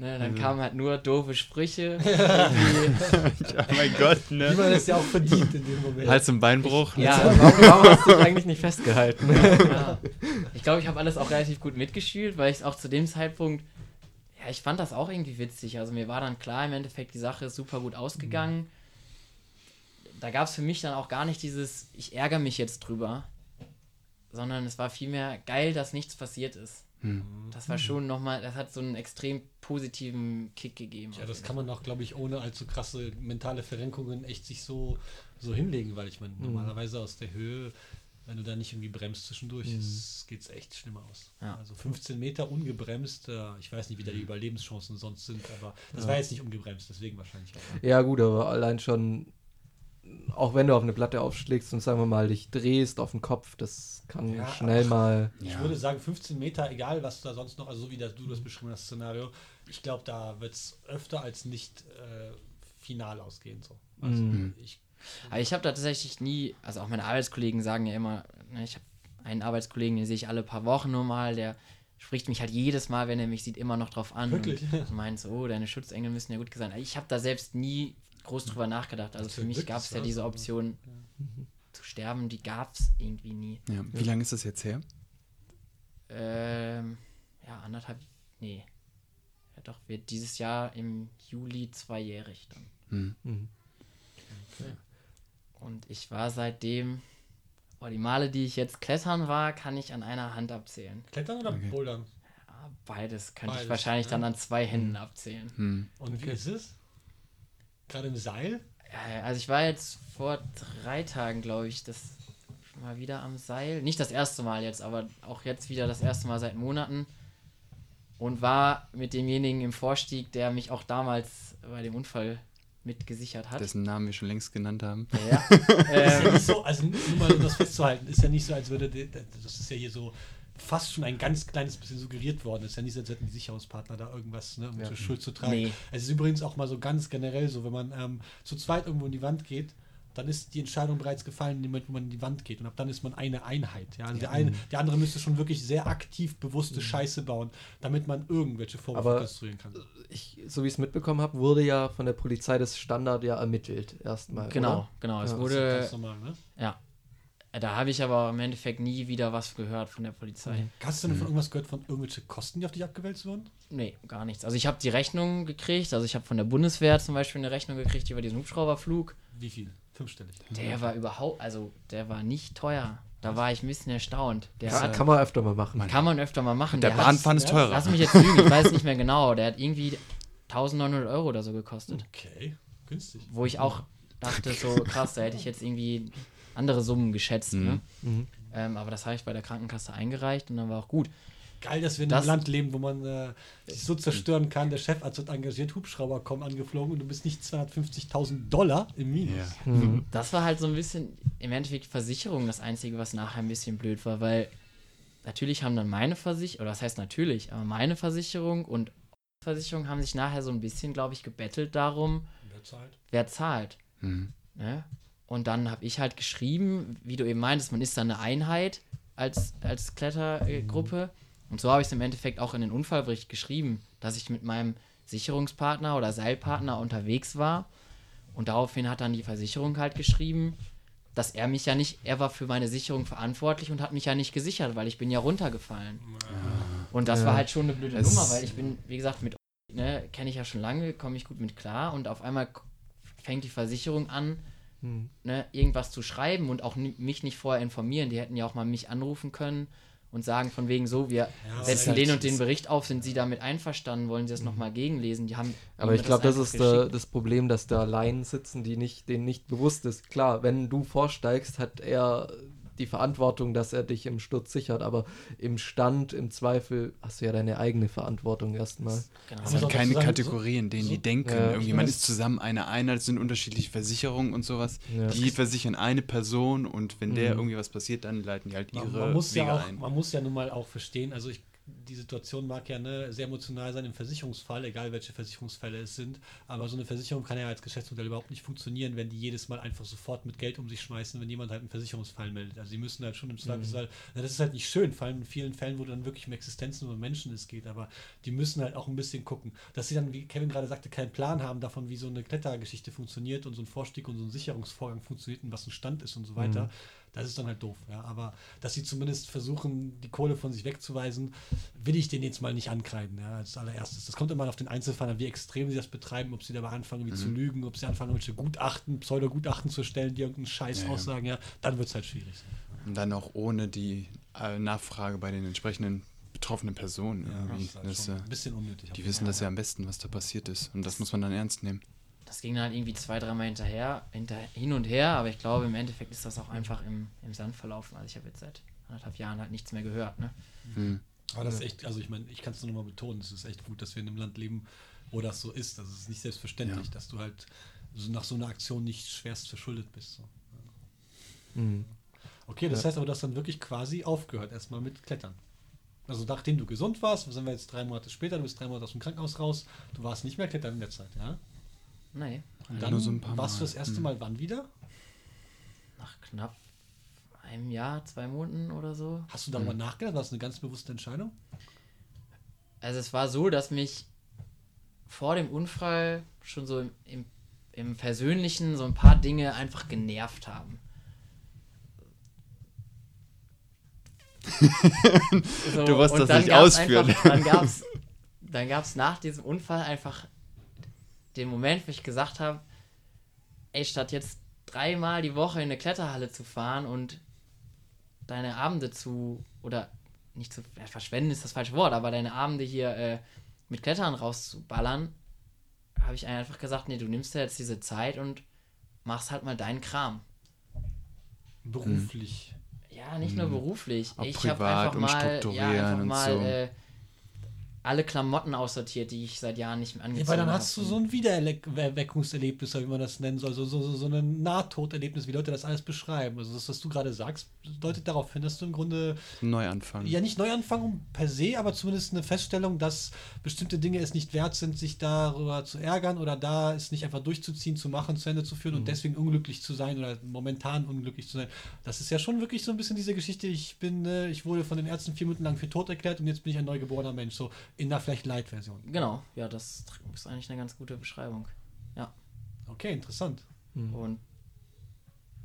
Ne, dann kamen halt nur doofe Sprüche. oh mein Gott, Wie ne? man es ja auch verdient in dem Moment. Hals- und Beinbruch. ne? ja, warum, warum hast du dich eigentlich nicht festgehalten? ja. Ich glaube, ich habe alles auch relativ gut mitgespielt, weil ich auch zu dem Zeitpunkt, ja, ich fand das auch irgendwie witzig. Also mir war dann klar, im Endeffekt, die Sache ist super gut ausgegangen. Da gab es für mich dann auch gar nicht dieses, ich ärgere mich jetzt drüber, sondern es war vielmehr geil, dass nichts passiert ist. Hm. Das war schon nochmal, das hat so einen extrem positiven Kick gegeben. Ja, das kann man auch, glaube ich, ohne allzu krasse mentale Verrenkungen echt sich so, so hinlegen, weil ich meine, normalerweise aus der Höhe, wenn du da nicht irgendwie bremst zwischendurch, geht es echt schlimmer aus. Ja. Also 15 Meter ungebremst, äh, ich weiß nicht, wie da die Überlebenschancen sonst sind, aber das war jetzt nicht ungebremst, deswegen wahrscheinlich auch. Ja, gut, aber allein schon, auch wenn du auf eine Platte aufschlägst und sagen wir mal dich drehst auf den Kopf, das kann Ja, schnell ach. mal. Ich Ja. würde sagen, 15 Meter, egal was da sonst noch, also so wie das, du das beschrieben hast, Szenario, ich glaube, da wird es öfter als nicht äh, final ausgehen. So. Also Mhm. ich, Aber ich habe da tatsächlich nie, also auch meine Arbeitskollegen sagen ja immer, ne, ich habe einen Arbeitskollegen, den sehe ich alle paar Wochen nur mal, der spricht mich halt jedes Mal, wenn er mich sieht, immer noch drauf an. Wirklich? Und meint so, oh, deine Schutzengel müssen ja gut sein. Ich habe da selbst nie groß drüber nachgedacht. Also für mich gab es ja diese Option zu sterben, die gab es irgendwie nie. Ja. Wie lange ist das jetzt her? Ähm, ja, anderthalb, nee. Ja, doch, wird dieses Jahr im Juli zweijährig dann. Hm. Mhm. Und ich war seitdem, oh, die Male, die ich jetzt klettern war, kann ich an einer Hand abzählen. Klettern oder Okay. Bouldern? Ja, beides könnte Beides, ich wahrscheinlich ja. dann an zwei Händen abzählen. Hm. Und wie ist es? Gerade im Seil? Äh, Also ich war jetzt vor drei Tagen, glaube ich, das mal wieder am Seil. Nicht das erste Mal jetzt, aber auch jetzt wieder das erste Mal seit Monaten. Und war mit demjenigen im Vorstieg, der mich auch damals bei dem Unfall mitgesichert hat. Dessen Namen wir schon längst genannt haben. ja. Ist ja ähm, nicht so, also nur mal um das festzuhalten, ist ja nicht so, als würde, das ist ja hier so fast schon ein ganz kleines bisschen suggeriert worden. Ist ja nicht so, als hätten die Sicherungspartner da irgendwas ne, um Ja. zur Schuld zu tragen. Nee. Es ist übrigens auch mal so ganz generell so, wenn man ähm, zu zweit irgendwo in die Wand geht, dann ist die Entscheidung bereits gefallen, in dem Moment, wo man in die Wand geht. Und ab dann ist man eine Einheit. Ja? Also Der, eine, der andere müsste schon wirklich sehr aktiv bewusste Scheiße bauen, damit man irgendwelche Vorwürfe konstruieren kann. Ich, so wie ich es mitbekommen habe, wurde ja von der Polizei das Standard ja ermittelt erstmal. genau, Oder? genau. Es Ja. Das ist wurde, ganz normal, ne? ja. Da habe ich aber im Endeffekt nie wieder was gehört von der Polizei. Hast du denn von irgendwas gehört von irgendwelche Kosten, die auf dich abgewälzt wurden? Nee, gar nichts. Also ich habe die Rechnung gekriegt, also ich habe von der Bundeswehr zum Beispiel eine Rechnung gekriegt über diesen Hubschrauberflug. Wie viel? Fünfstellig. Der war überhaupt, also der war nicht teuer. Da war ich ein bisschen erstaunt. Der Ja, hat, kann man öfter mal machen. kann man öfter mal machen. Der hat- Bahnfahren ist teurer. Lass mich jetzt lügen, ich weiß nicht mehr genau. Der hat irgendwie 1900 Euro oder so gekostet. Okay, günstig. Wo ich auch dachte, so krass, da hätte ich jetzt irgendwie andere Summen geschätzt. Ne? Mhm. Ähm, aber das habe ich bei der Krankenkasse eingereicht und dann war auch gut. Geil, dass wir in Das- einem Land leben, wo man äh, sich so zerstören kann. Der Chefarzt wird engagiert, Hubschrauber kommen angeflogen und du bist nicht 250.000 Dollar im Minus. Ja. Mhm. Das war halt so ein bisschen, im Endeffekt Versicherung das Einzige, was nachher ein bisschen blöd war, weil natürlich haben dann meine Versicherung, oder das heißt natürlich, aber meine Versicherung und Versicherung haben sich nachher so ein bisschen, glaube ich, gebettelt darum, Wer zahlt? wer zahlt. Hm. Ne? Und dann habe ich halt geschrieben, wie du eben meintest, man ist dann eine Einheit als, als Klettergruppe. Und so habe ich es im Endeffekt auch in den Unfallbericht geschrieben, dass ich mit meinem Sicherungspartner oder Seilpartner unterwegs war. Und daraufhin hat dann die Versicherung halt geschrieben, dass er mich ja nicht, er war für meine Sicherung verantwortlich und hat mich ja nicht gesichert, weil ich bin ja runtergefallen. Und das Ja. war halt schon eine blöde Es- Nummer, weil ich bin, wie gesagt, mit ne, kenne ich ja schon lange, komme ich gut mit klar und auf einmal fängt die Versicherung an, Mhm. ne, irgendwas zu schreiben und auch mich nicht vorher informieren. Die hätten ja auch mal mich anrufen können und sagen von wegen so, wir Ja, setzen den halt- und den Bericht auf, sind Sie damit einverstanden, wollen Sie das nochmal gegenlesen? Die haben Mhm. Aber ich glaube, das einfach ist der, geschickt. das Problem, dass da Laien sitzen, die nicht, denen nicht bewusst ist. Klar, wenn du vorsteigst, hat er die Verantwortung, dass er dich im Sturz sichert, aber im Stand, im Zweifel, hast du ja deine eigene Verantwortung erstmal. Genau. Es sind auch keine Kategorien, in denen so- die denken. Ja. Irgendwie, man ist zusammen eine Einheit, es sind unterschiedliche Versicherungen und sowas. Ja. Die versichern eine Person und wenn der Mhm. irgendwie was passiert, dann leiten die halt ihre Man, man, muss Wege ja auch, ein. man muss ja nun mal auch verstehen, also ich, die Situation mag ja ne, sehr emotional sein im Versicherungsfall, egal welche Versicherungsfälle es sind, aber so eine Versicherung kann ja als Geschäftsmodell überhaupt nicht funktionieren, wenn die jedes Mal einfach sofort mit Geld um sich schmeißen, wenn jemand halt einen Versicherungsfall meldet. Also die müssen halt schon im Zweifelsfall, na, das ist halt nicht schön, vor allem in vielen Fällen, wo dann wirklich um Existenzen von Menschen es geht, aber die müssen halt auch ein bisschen gucken, dass sie dann, wie Kevin gerade sagte, keinen Plan haben davon, wie so eine Klettergeschichte funktioniert und so ein Vorstieg und so ein Sicherungsvorgang funktioniert und was ein Stand ist und so weiter. Das ist dann halt doof, ja. Aber dass sie zumindest versuchen, die Kohle von sich wegzuweisen, will ich denen jetzt mal nicht ankreiden, ja, als allererstes. Das kommt immer auf den Einzelfall an, wie extrem sie das betreiben, ob sie dabei anfangen, irgendwie zu lügen, ob sie anfangen, irgendwelche Gutachten, Pseudogutachten zu stellen, die irgendeinen Scheiß Ja, ja. aussagen, ja, dann wird es halt schwierig. Und dann auch ohne die äh, Nachfrage bei den entsprechenden betroffenen Personen. irgendwie. ist halt das, schon äh, ein bisschen unnötig. die wissen das ja am besten, was da passiert ist. Und das muss man dann ernst nehmen. Das ging dann halt irgendwie zwei, dreimal hinterher, hinter, hin und her, aber ich glaube, im Endeffekt ist das auch einfach im, im Sand verlaufen. Also ich habe jetzt seit anderthalb Jahren halt nichts mehr gehört, ne? Hm. Aber das ist echt, also ich meine, ich kann es nur noch mal betonen, es ist echt gut, dass wir in einem Land leben, wo das so ist. Das ist nicht selbstverständlich, Ja. dass du halt so nach so einer Aktion nicht schwerst verschuldet bist. So. Mhm. Okay, das Ja. heißt aber, du hast dann wirklich quasi aufgehört, erstmal mit Klettern. Also nachdem du gesund warst, sind wir jetzt drei Monate später, du bist drei Monate aus dem Krankenhaus raus, du warst nicht mehr klettern in der Zeit, ja? Nee, Und dann nur so ein paar warst du Mal. das erste Hm. Mal wann wieder? nach knapp einem Jahr, zwei Monaten oder so. Hast du darüber nachgedacht? War das eine ganz bewusste Entscheidung? Also es war so, dass mich vor dem Unfall schon so im, im, im Persönlichen so ein paar Dinge einfach genervt haben. So, Du musst und das nicht ausführen. Einfach, dann gab es dann gab's nach diesem Unfall einfach den Moment, wo ich gesagt habe, ey, statt jetzt dreimal die Woche in eine Kletterhalle zu fahren und deine Abende zu, oder nicht zu, ja, verschwenden ist das falsche Wort, aber deine Abende hier äh, mit Klettern rauszuballern, habe ich einfach gesagt, nee, du nimmst dir jetzt diese Zeit und machst halt mal deinen Kram. Beruflich. Ja, nicht nur Mhm. beruflich. Auch ich habe einfach mal, ja, einfach und mal so. äh, alle Klamotten aussortiert, die ich seit Jahren nicht mehr Ja, angezogen weil dann habe. hast du so ein Wiedererweckungserlebnis, wie man das nennen soll, so, so, so, so ein Nahtoderlebnis, wie Leute das alles beschreiben. Also das, was du gerade sagst, deutet darauf hin, dass du im Grunde Neuanfang. ja nicht Neuanfang per se, aber zumindest eine Feststellung, dass bestimmte Dinge es nicht wert sind, sich darüber zu ärgern oder da es nicht einfach durchzuziehen, zu machen, zu Ende zu führen und deswegen unglücklich zu sein oder momentan unglücklich zu sein. Das ist ja schon wirklich so ein bisschen diese Geschichte, ich bin, äh, ich wurde von den Ärzten vier Minuten lang für tot erklärt und jetzt bin ich ein neugeborener Mensch, so in der vielleicht Light-Version. Genau, ja, das ist eigentlich eine ganz gute Beschreibung. Okay, interessant. Mhm. Und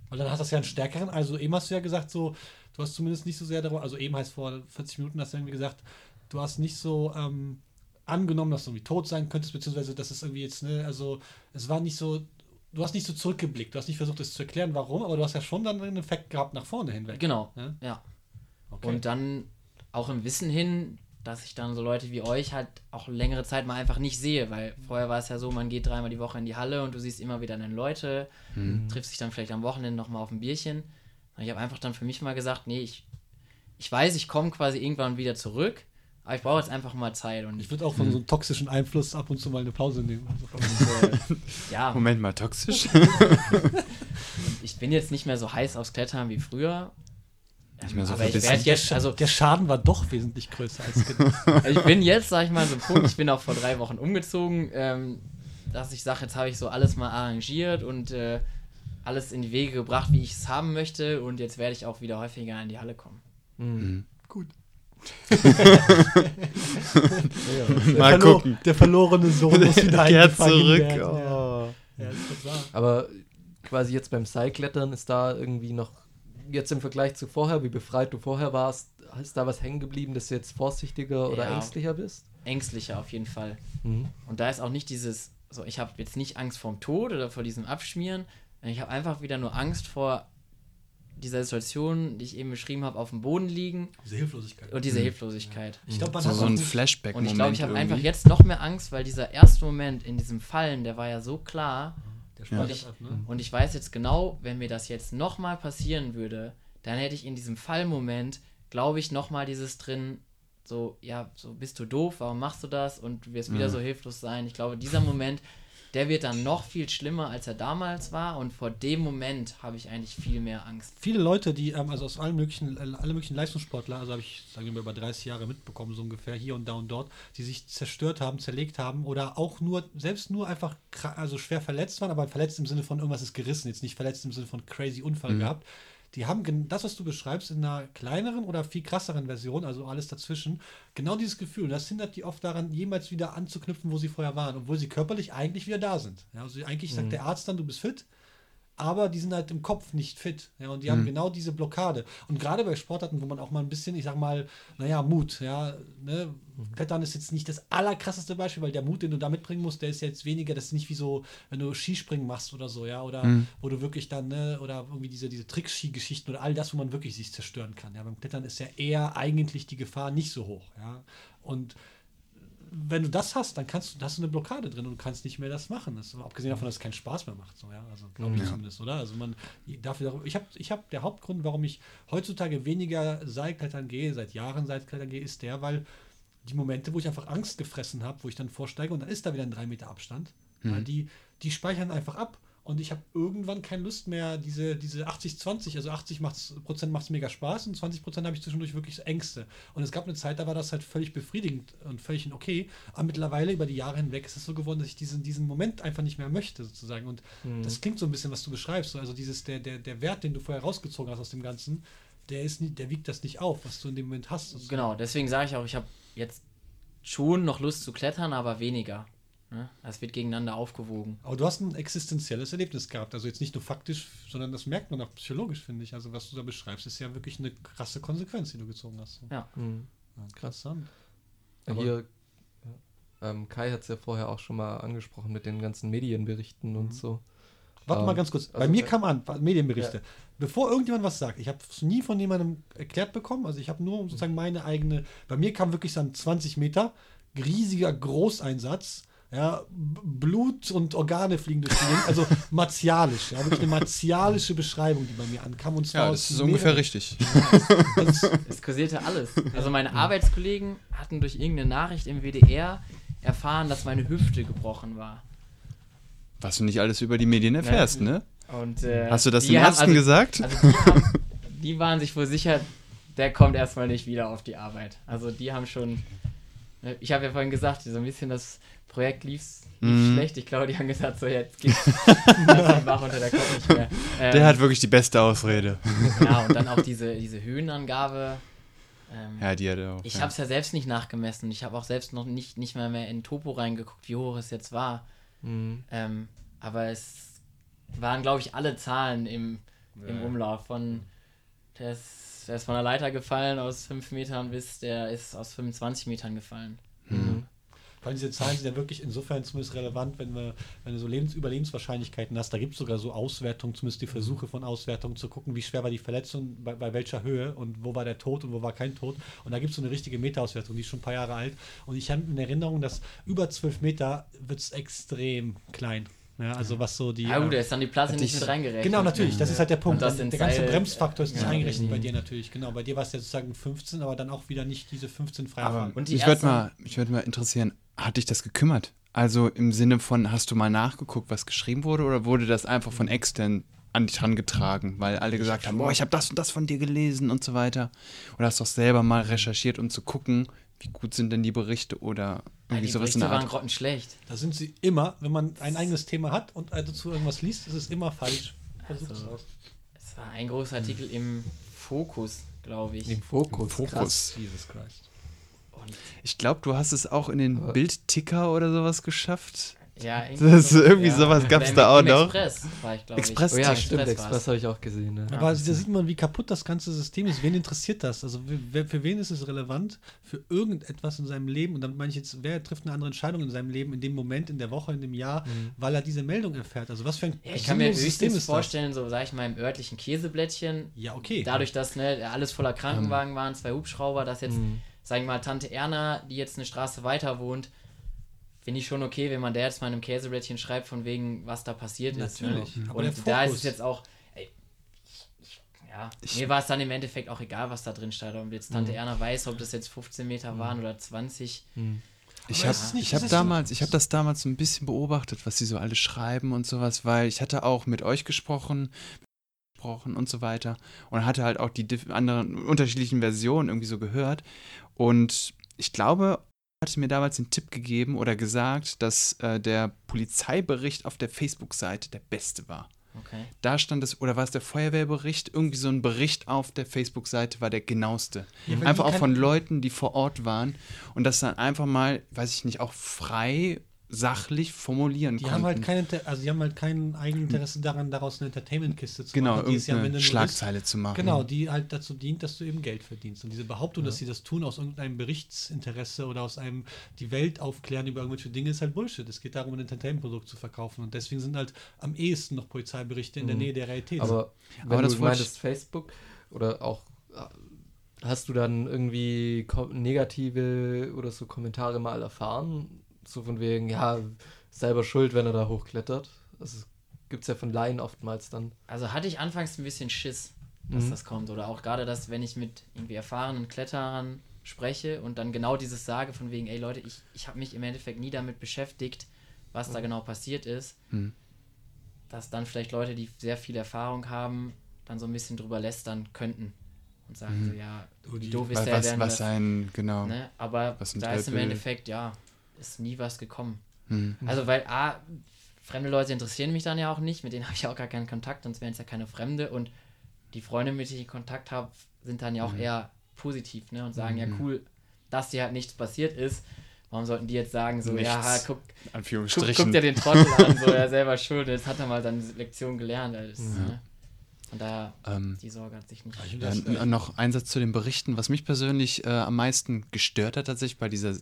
Weil dann hast du ja einen stärkeren, also eben hast du ja gesagt, so, du hast zumindest nicht so sehr darüber, also eben heißt vor 40 Minuten hast du irgendwie gesagt, du hast nicht so ähm, angenommen, dass du irgendwie tot sein könntest, beziehungsweise dass es irgendwie jetzt, ne, also es war nicht so, du hast nicht so zurückgeblickt, du hast nicht versucht, es zu erklären, warum, aber du hast ja schon dann einen Effekt gehabt nach vorne hinweg. genau, Ja? ja. Okay. Und dann auch im Wissen hin, dass ich dann so Leute wie euch halt auch längere Zeit mal einfach nicht sehe, weil vorher war es ja so, man geht dreimal die Woche in die Halle und du siehst immer wieder deine Leute, Hm. triffst dich dann vielleicht am Wochenende nochmal auf ein Bierchen. Und ich habe einfach dann für mich mal gesagt, nee, ich, ich weiß, ich komme quasi irgendwann wieder zurück, aber ich brauche jetzt einfach mal Zeit und ich würde auch von so einem toxischen Einfluss ab und zu mal eine Pause nehmen. ja, Moment mal, toxisch? ich bin jetzt nicht mehr so heiß aufs Klettern wie früher. Nicht mehr so aber ich werde jetzt, also der Schaden war doch wesentlich größer als gedacht. Also ich bin jetzt, sag ich mal, so ein Punkt, ich bin auch vor drei Wochen umgezogen, ähm, dass ich sage, jetzt habe ich so alles mal arrangiert und äh, alles in die Wege gebracht, wie ich es haben möchte und jetzt werde ich auch wieder häufiger in die Halle kommen. Mhm. Gut. Ja, Mal Verlo- gucken. Der verlorene Sohn muss wieder Kehr eingefangen zurück. werden. Ja. Oh. Ja, wahr. Aber quasi jetzt beim Seilklettern ist da irgendwie noch, jetzt im Vergleich zu vorher, wie befreit du vorher warst, ist da was hängen geblieben, dass du jetzt vorsichtiger oder Ja. ängstlicher bist? Ängstlicher auf jeden Fall. Mhm. Und da ist auch nicht dieses, so ich habe jetzt nicht Angst vorm Tod oder vor diesem Abschmieren, ich habe einfach wieder nur Angst vor dieser Situation, die ich eben beschrieben habe, auf dem Boden liegen Diese Hilflosigkeit. und diese Hilflosigkeit. ich glaube, So, so ein Flashback. Und ich glaube, ich habe einfach jetzt noch mehr Angst, weil dieser erste Moment in diesem Fallen, der war ja so klar. Der Und speichert ich, ab, ne? und ich weiß jetzt genau, wenn mir das jetzt nochmal passieren würde, dann hätte ich in diesem Fallmoment, glaube ich, nochmal dieses drin, so, ja, so bist du doof, warum machst du das? Und du wirst wieder so hilflos sein. Ich glaube, dieser Moment, der wird dann noch viel schlimmer, als er damals war und vor dem Moment habe ich eigentlich viel mehr Angst. viele Leute, die, ähm, also aus allen möglichen, äh, alle möglichen Leistungssportler, also habe ich, sagen wir mal, über 30 Jahre mitbekommen, so ungefähr, hier und da und dort, die sich zerstört haben, zerlegt haben oder auch nur, selbst nur einfach, also schwer verletzt waren, aber verletzt im Sinne von irgendwas ist gerissen, jetzt nicht verletzt im Sinne von crazy Unfall gehabt. Die haben das, was du beschreibst, in einer kleineren oder viel krasseren Version, also alles dazwischen, genau dieses Gefühl. Und das hindert die oft daran, jemals wieder anzuknüpfen, wo sie vorher waren, obwohl sie körperlich eigentlich wieder da sind. Ja, also eigentlich sagt der Arzt dann, du bist fit, aber die sind halt im Kopf nicht fit. Ja, und die haben genau diese Blockade. Und gerade bei Sportarten, wo man auch mal ein bisschen, ich sag mal, naja, Mut, ja, ne, Klettern ist jetzt nicht das allerkrasseste Beispiel, weil der Mut, den du da mitbringen musst, der ist jetzt weniger, das ist nicht wie so, wenn du Skispringen machst oder so, ja, oder wo du wirklich dann, ne, oder irgendwie diese, diese Trickski-Geschichten oder all das, wo man wirklich sich zerstören kann. Ja, beim Klettern ist ja eher eigentlich die Gefahr nicht so hoch, ja. Und wenn du das hast, dann kannst du, hast du eine Blockade drin und du kannst nicht mehr das machen. Das, abgesehen davon, dass es keinen Spaß mehr macht. So, ja? Also glaube ich zumindest, oder? Also man dafür, ich habe ich hab der Hauptgrund, warum ich heutzutage weniger Seilklettern gehe, seit Jahren Seilklettern gehe, ist der, weil die Momente, wo ich einfach Angst gefressen habe, wo ich dann vorsteige und dann ist da wieder ein 3 Meter Abstand, ja, die, die speichern einfach ab. Und ich habe irgendwann keine Lust mehr, diese, diese 80-20, also 80 macht's, Prozent macht es mega Spaß und 20 Prozent habe ich zwischendurch wirklich Ängste. Und es gab eine Zeit, da war das halt völlig befriedigend und völlig okay. Aber mittlerweile über die Jahre hinweg ist es so geworden, dass ich diesen, diesen Moment einfach nicht mehr möchte, sozusagen. Und das klingt so ein bisschen, was du beschreibst. So, also dieses, der, der, der Wert, den du vorher rausgezogen hast aus dem Ganzen, der ist nie, der wiegt das nicht auf, was du in dem Moment hast. sozusagen. Genau, deswegen sage ich auch, ich habe jetzt schon noch Lust zu klettern, aber weniger. Ne? Das wird gegeneinander aufgewogen. Aber du hast ein existenzielles Erlebnis gehabt. Also jetzt nicht nur faktisch, sondern das merkt man auch psychologisch, finde ich. Also was du da beschreibst, ist ja wirklich eine krasse Konsequenz, die du gezogen hast. So. Ja. Mhm. Ja, interessant. Aber- Hier, ähm, Kai hat es ja vorher auch schon mal angesprochen mit den ganzen Medienberichten und so. Warte Ähm, mal ganz kurz. Bei also- mir kam an, Medienberichte. Ja. Bevor irgendjemand was sagt, ich habe es nie von jemandem erklärt bekommen. Also ich habe nur sozusagen meine eigene. Bei mir kam wirklich dann 20 Meter, riesiger Großeinsatz. Ja, Blut und Organe fliegen durch die Gegend. Also martialisch. Ja, wirklich eine martialische Beschreibung, die bei mir ankam. Und zwar Ja, das ist ungefähr richtig. Also, Es kursierte alles. Also meine Arbeitskollegen hatten durch irgendeine Nachricht im WDR erfahren, dass meine Hüfte gebrochen war. Was du nicht alles über die Medien erfährst, ne? Und, äh, Hast du das den Ärzten also, gesagt? Also die, haben, die waren sich wohl sicher, der kommt erstmal nicht wieder auf die Arbeit. Also die haben schon. ne, Ich habe ja vorhin gesagt, so ein bisschen das Projekt lief, Mhm. schlecht. Ich glaube, die haben gesagt, so jetzt geht's Bach unter der Kopf nicht mehr. Ähm, Der hat wirklich die beste Ausrede. ja, und dann auch diese, diese Höhenangabe. Ähm, Ja, die hat er auch. ich ja. habe es ja selbst nicht nachgemessen. Ich habe auch selbst noch nicht, nicht mal mehr in Topo reingeguckt, wie hoch es jetzt war. Mhm. Ähm, aber es waren, glaube ich, alle Zahlen im, im Umlauf. Von der ist, der ist von der Leiter gefallen aus 5 Metern bis der ist aus 25 Metern gefallen. Mhm. Weil diese Zahlen sind ja wirklich insofern zumindest relevant, wenn, wir, wenn du so Lebens Überlebenswahrscheinlichkeiten hast. Da gibt es sogar so Auswertungen, zumindest die Versuche von Auswertungen zu gucken, wie schwer war die Verletzung, bei, bei welcher Höhe und wo war der Tod und wo war kein Tod. Und da gibt es so eine richtige Meta-Auswertung, die ist schon ein paar Jahre alt. Und ich habe in Erinnerung, dass über 12 Meter wird es extrem klein. Ja, also was so die. Ja, gut, da äh, ist dann die Platte nicht ich- mit reingerechnet. Genau, natürlich, das ist halt der Punkt. Und das der ganze Seil- Bremsfaktor ist nicht ja, eingerechnet bei die- dir natürlich. Genau, bei dir war es ja sozusagen 15, aber dann auch wieder nicht diese 15 freie Aber Fahrt. Und die mich würde mal, mich würd mal interessieren, hat dich das gekümmert? Also im Sinne von, hast du mal nachgeguckt, was geschrieben wurde, oder wurde das einfach von extern an dich herangetragen, weil alle gesagt haben, boah, ich habe das und das von dir gelesen und so weiter? Oder hast du auch selber mal recherchiert, um zu gucken, wie gut sind denn die Berichte oder Ja, irgendwie die sowas in Berichte der waren Art? grottenschlecht. Da sind sie immer, wenn man ein eigenes Thema hat und dazu irgendwas liest, ist es immer falsch. Versucht es aus. Es war ein großer Artikel im Fokus, glaube ich. Im Fokus. Fokus. Jesus Christ. Ich glaube, du hast es auch in den Bildticker oder sowas geschafft. Ja, Das ist so- irgendwie sowas gab's Oder da auch noch. Express war ich, glaube ich. Express Oh ja, Im stimmt. Express habe ich auch gesehen. Ne? Aber da sieht man, wie kaputt das ganze System ist. Wen interessiert das? Also wer, für wen ist es relevant? Für irgendetwas in seinem Leben. Und damit meine ich jetzt, wer trifft eine andere Entscheidung in seinem Leben, in dem Moment, in der Woche, in dem Jahr, weil er diese Meldung erfährt. Also was für ein Ja, ich kann mir höchstens das? vorstellen, so sag ich mal im örtlichen Käseblättchen, Ja, okay. dadurch, dass ne, alles voller Krankenwagen Ähm. waren, zwei Hubschrauber, dass jetzt, Mhm. Sagen wir mal, Tante Erna, die jetzt eine Straße weiter wohnt, finde ich schon okay, wenn man der jetzt mal in einem Käseblättchen schreibt, von wegen, was da passiert ist. Natürlich. Ne? Und da ist es jetzt auch, ey, ich, ich, ja, mir war es dann im Endeffekt auch egal, was da drin stand. Ob jetzt Tante Erna weiß, ob das jetzt 15 Meter waren oder 20. Ich Aber habe ich es hab damals, ich habe das damals so ein bisschen beobachtet, was sie so alle schreiben und sowas, weil ich hatte auch mit euch gesprochen, gesprochen und so weiter und hatte halt auch die anderen unterschiedlichen Versionen irgendwie so gehört und ich glaube, hatte mir damals den Tipp gegeben oder gesagt, dass äh, der Polizeibericht auf der Facebook-Seite der beste war. Okay. Da stand es, oder war es der Feuerwehrbericht? Irgendwie so ein Bericht auf der Facebook-Seite war der genaueste. Ja, einfach auch von Leuten, die vor Ort waren und das dann einfach mal, weiß ich nicht, auch frei, sachlich formulieren Die konnten. haben halt kein, Inter- also die haben halt kein Eigeninteresse daran, daraus eine Entertainment-Kiste zu genau, machen. die es ja am irgendeine Ende nur ist. Schlagzeile zu machen. Genau, die halt dazu dient, dass du eben Geld verdienst. Und diese Behauptung, dass sie das tun aus irgendeinem Berichtsinteresse oder aus einem die Welt aufklären über irgendwelche Dinge, ist halt Bullshit. Es geht darum, ein Entertainment-Produkt zu verkaufen. Und deswegen sind halt am ehesten noch Polizeiberichte in der Mhm. Nähe der Realität. Aber wenn Aber das du meintest Facebook oder auch äh, hast du dann irgendwie negative oder so Kommentare mal erfahren? So von wegen, ja, selber schuld, wenn er da hochklettert. Das gibt es ja von Laien oftmals dann. Also hatte ich anfangs ein bisschen Schiss, dass Mhm. das kommt. Oder auch gerade das, wenn ich mit irgendwie erfahrenen Kletterern spreche und dann genau dieses sage von wegen, ey Leute, ich, ich habe mich im Endeffekt nie damit beschäftigt, was da genau passiert ist. Hm. Dass dann vielleicht Leute, die sehr viel Erfahrung haben, dann so ein bisschen drüber lästern könnten. Und sagen so, ja, Du, wie die- doof ist Was, der was, denn? was das, ein, genau. ne? Aber da ist im Endeffekt, ja, ist nie was gekommen. Hm. Also, weil A, fremde Leute interessieren mich dann ja auch nicht, mit denen habe ich auch gar keinen Kontakt, sonst wären es ja keine Fremde. Und die Freunde, mit denen ich Kontakt habe, sind dann ja auch eher positiv ne? und sagen, ja, cool, dass dir halt nichts passiert ist. Warum sollten die jetzt sagen, so, ja, Nichts. guck, guck, guck dir den Trottel an, so, er selber schuld, jetzt hat er mal seine Lektion gelernt. Also, das, ne? Von daher, ähm, die Sorge hat sich nicht. Ich Ja, das, n- äh, noch ein Satz zu den Berichten. Was mich persönlich äh, am meisten gestört hat, tatsächlich bei dieser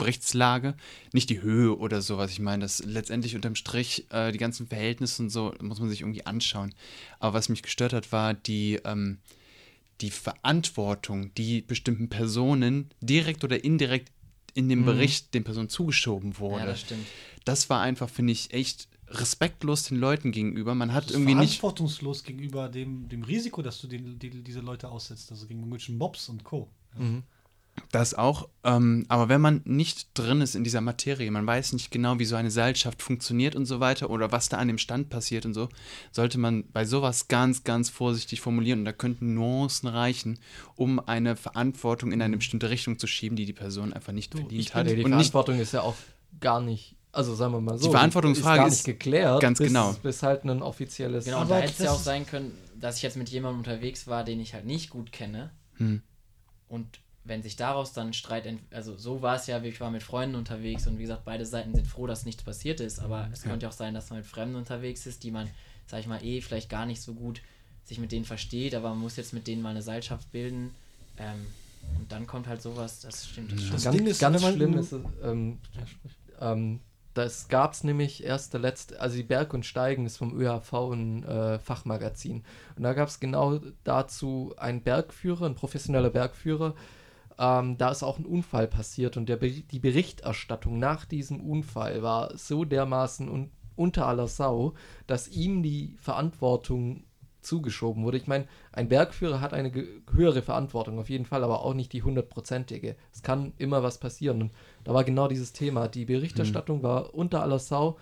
Berichtslage, nicht die Höhe oder so, was ich meine, das letztendlich unterm Strich äh, die ganzen Verhältnisse und so muss man sich irgendwie anschauen. Aber was mich gestört hat, war die, ähm, die Verantwortung, die bestimmten Personen direkt oder indirekt in dem Bericht den Personen zugeschoben wurde. Ja, das stimmt. das war einfach, finde ich, echt respektlos den Leuten gegenüber. Man hat das ist irgendwie nicht verantwortungslos gegenüber dem, dem Risiko, dass du den, die, diese Leute aussetzt, also gegen irgendwelchen Mobs und Co. Das auch. Ähm, aber wenn man nicht drin ist in dieser Materie, man weiß nicht genau, wie so eine Seilschaft funktioniert und so weiter oder was da an dem Stand passiert und so, sollte man bei sowas ganz, ganz vorsichtig formulieren. Und da könnten Nuancen reichen, um eine Verantwortung in eine bestimmte Richtung zu schieben, die die Person einfach nicht verdient ich hat. Nee, die und nicht Verantwortung ist ja auch gar nicht, also sagen wir mal so, Die Verantwortungsfrage ist gar ist nicht geklärt, ganz bis, genau. bis halt ein offizielles Genau, da hätte es ja auch sein können, dass ich jetzt mit jemandem unterwegs war, den ich halt nicht gut kenne. Hm. Und wenn sich daraus dann Streit, ent also so war es ja, ich war mit Freunden unterwegs und wie gesagt, beide Seiten sind froh, dass nichts passiert ist, aber es könnte auch sein, dass man mit Fremden unterwegs ist, die man, sag ich mal, eh vielleicht gar nicht so gut sich mit denen versteht, aber man muss jetzt mit denen mal eine Seilschaft bilden. Ähm, und dann kommt halt sowas, das stimmt. Das Das ganz, Ding ist, ganz schlimm ist es, ähm, ähm, das gab es nämlich erst der letzte, also die Berg und Steigen ist vom ÖAV ein äh, Fachmagazin. Und da gab es genau dazu einen Bergführer, ein professioneller Bergführer. Ähm, da ist auch ein Unfall passiert und der, die Berichterstattung nach diesem Unfall war so dermaßen un unter aller Sau, dass ihm die Verantwortung zugeschoben wurde. Ich meine, ein Bergführer hat eine höhere Verantwortung, auf jeden Fall, aber auch nicht die hundertprozentige. Es kann immer was passieren. Und da war genau dieses Thema. Die Berichterstattung war unter aller Sau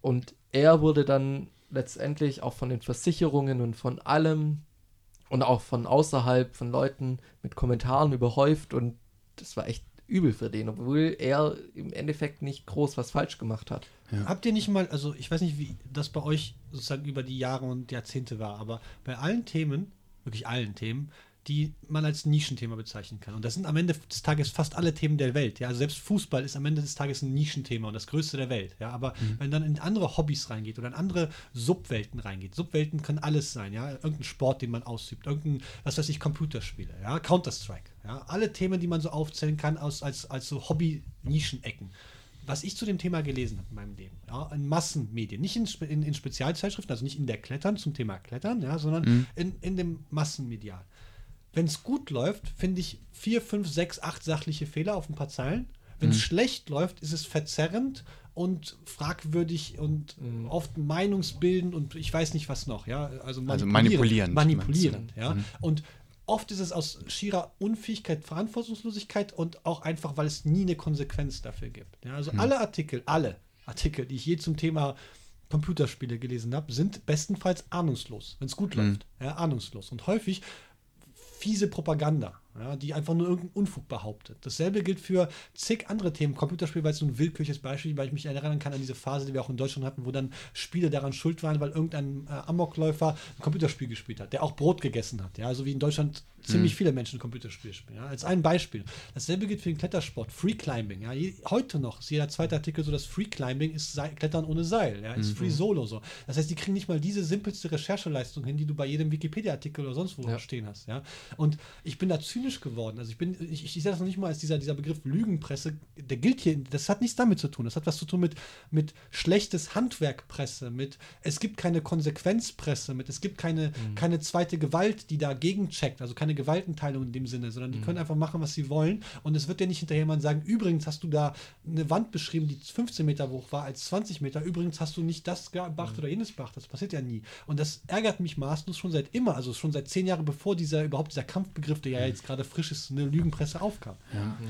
und er wurde dann letztendlich auch von den Versicherungen und von allem und auch von außerhalb von Leuten mit Kommentaren überhäuft und das war echt übel für den, obwohl er im Endeffekt nicht groß was falsch gemacht hat. Habt ihr nicht mal, also ich weiß nicht, wie das bei euch sozusagen über die Jahre und Jahrzehnte war, aber bei allen Themen, wirklich allen Themen, die man als Nischenthema bezeichnen kann. Und das sind am Ende des Tages fast alle Themen der Welt. Ja? Also selbst Fußball ist am Ende des Tages ein Nischenthema und das größte der Welt. Ja? Aber Mhm. wenn dann in andere Hobbys reingeht oder in andere Subwelten reingeht, Subwelten können alles sein, ja, irgendein Sport, den man ausübt, irgendein, was weiß ich, Computerspiele, ja, Counter-Strike, ja, alle Themen, die man so aufzählen kann aus, als, als so Hobby-Nischenecken was ich zu dem Thema gelesen habe in meinem Leben, ja, in Massenmedien, nicht in, in, in Spezialzeitschriften, also nicht in der Klettern zum Thema Klettern, ja, sondern in, in dem Massenmedial. Wenn es gut läuft, finde ich vier, fünf, sechs, acht sachliche Fehler auf ein paar Zeilen. Wenn es schlecht läuft, ist es verzerrend und fragwürdig und oft meinungsbildend und ich weiß nicht was noch, ja. Also, Also manipulierend, Manipulierend, meinst du? ja. Und oft ist es aus schierer Unfähigkeit, Verantwortungslosigkeit und auch einfach, weil es nie eine Konsequenz dafür gibt. Ja, also alle Artikel, alle Artikel, die ich je zum Thema Computerspiele gelesen habe, sind bestenfalls ahnungslos, wenn es gut läuft. Ja, ahnungslos. Und häufig fiese Propaganda, ja, die einfach nur irgendeinen Unfug behauptet. Dasselbe gilt für zig andere Themen. Computerspiel war jetzt so ein willkürliches Beispiel, weil ich mich erinnern kann an diese Phase, die wir auch in Deutschland hatten, wo dann Spiele daran schuld waren, weil irgendein äh, Amokläufer ein Computerspiel gespielt hat, der auch Brot gegessen hat. Ja, so wie in Deutschland ziemlich viele Menschen Computerspiele spielen. Ja, als ein Beispiel. Dasselbe gilt für den Klettersport, Free Climbing. Ja, je, heute noch ist jeder zweite Artikel so, dass Free Climbing ist Seil, Klettern ohne Seil. Ja, ist Free Solo so. Das heißt, die kriegen nicht mal diese simpelste Rechercheleistung hin, die du bei jedem Wikipedia-Artikel oder sonst wo Ja. stehen hast. Ja, und ich bin da zynisch geworden. Also ich bin, ich, ich sehe das noch nicht mal als dieser, dieser Begriff Lügenpresse. Der gilt hier. Das hat nichts damit zu tun. Das hat was zu tun mit, mit schlechtes Handwerkpresse, mit es gibt keine Konsequenzpresse, mit es gibt keine, keine zweite Gewalt, die dagegen checkt. Also keine Gewaltenteilung in dem Sinne, sondern die können einfach machen, was sie wollen. Und es wird ja nicht hinterher jemand sagen, übrigens hast du da eine Wand beschrieben, die 15 Meter hoch war als 20 Meter. Übrigens hast du nicht das beachtet oder jenes beachtet. Das passiert ja nie. Und das ärgert mich maßlos schon seit immer, also schon seit zehn Jahren, bevor dieser überhaupt dieser Kampfbegriff, der ja jetzt gerade frisch ist, eine Lügenpresse aufkam.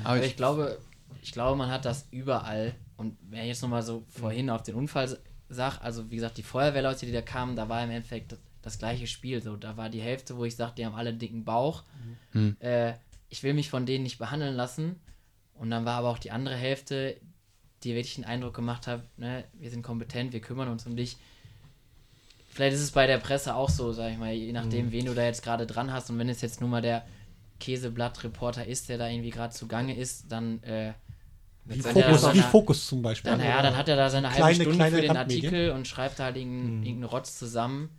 Aber Aber ich, ich glaube, ich glaube, man hat das überall. Und wenn ich jetzt nochmal so vorhin auf den Unfall sag, also wie gesagt, die Feuerwehrleute, die da kamen, da war im Endeffekt das, gleiche Spiel. So, da war die Hälfte, wo ich sage, die haben alle einen dicken Bauch. Äh, ich will mich von denen nicht behandeln lassen. Und dann war aber auch die andere Hälfte, die wirklich den Eindruck gemacht hat, ne, wir sind kompetent, wir kümmern uns um dich. Vielleicht ist es bei der Presse auch so, sag ich mal, je nachdem, wen du da jetzt gerade dran hast. Und wenn es jetzt nur mal der Käseblatt-Reporter ist, der da irgendwie gerade zugange ist, dann, äh, Wie Fokus, seine- wie Fokus zum Beispiel. dann, ja, dann hat er da seine halbe Kleine, Stunde kleine für den. Artikel und schreibt da halt irgendeinen irgendeinen Rotz zusammen.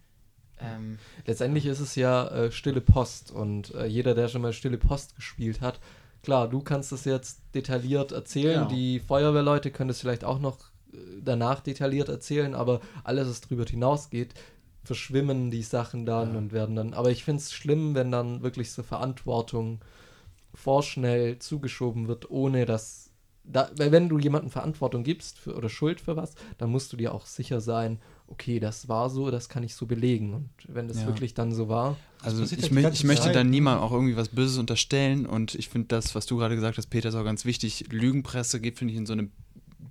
Ähm, Letztendlich ist es ja äh, stille Post und äh, jeder, der schon mal stille Post gespielt hat, klar, du kannst es jetzt detailliert erzählen, Genau. die Feuerwehrleute können es vielleicht auch noch äh, danach detailliert erzählen, aber alles, was drüber hinausgeht, verschwimmen die Sachen dann und werden dann. Aber ich finde es schlimm, wenn dann wirklich so Verantwortung vorschnell zugeschoben wird, ohne dass. Da, wenn du jemandem Verantwortung gibst für, oder Schuld für was, dann musst du dir auch sicher sein, okay, das war so, das kann ich so belegen. Und wenn das Ja. wirklich dann so war, Also ich, halt mö ich möchte dann niemandem auch irgendwie was Böses unterstellen und ich finde das, was du gerade gesagt hast, Peter, ist auch ganz wichtig. Lügenpresse geht, finde ich, in so eine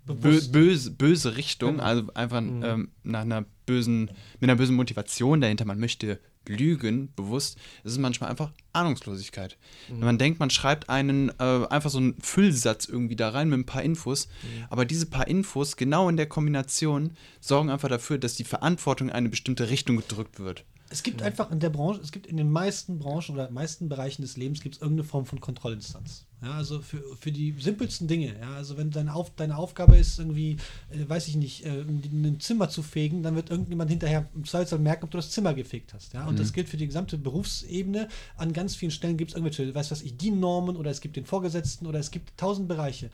bö böse, böse Richtung, also einfach Mhm. ähm, nach einer bösen, mit einer bösen Motivation dahinter. Man möchte lügen, bewusst. Es ist manchmal einfach Ahnungslosigkeit. Wenn man denkt, man schreibt einen äh, einfach so einen Füllsatz irgendwie da rein mit ein paar Infos, aber diese paar Infos genau in der Kombination sorgen einfach dafür, dass die Verantwortung in eine bestimmte Richtung gedrückt wird. Es gibt einfach in der Branche, es gibt in den meisten Branchen oder meisten Bereichen des Lebens gibt es irgendeine Form von Kontrollinstanz. Ja, also für, für die simpelsten Dinge. Ja, also wenn deine, Auf, deine Aufgabe ist, irgendwie, äh, weiß ich nicht, äh, ein Zimmer zu fegen, dann wird irgendjemand hinterher im Zweifelsfall merken, ob du das Zimmer gefegt hast. Ja? Und das gilt für die gesamte Berufsebene. An ganz vielen Stellen gibt es irgendwelche, weiß was ich, DIN-Normen oder es gibt den Vorgesetzten oder es gibt tausend Bereiche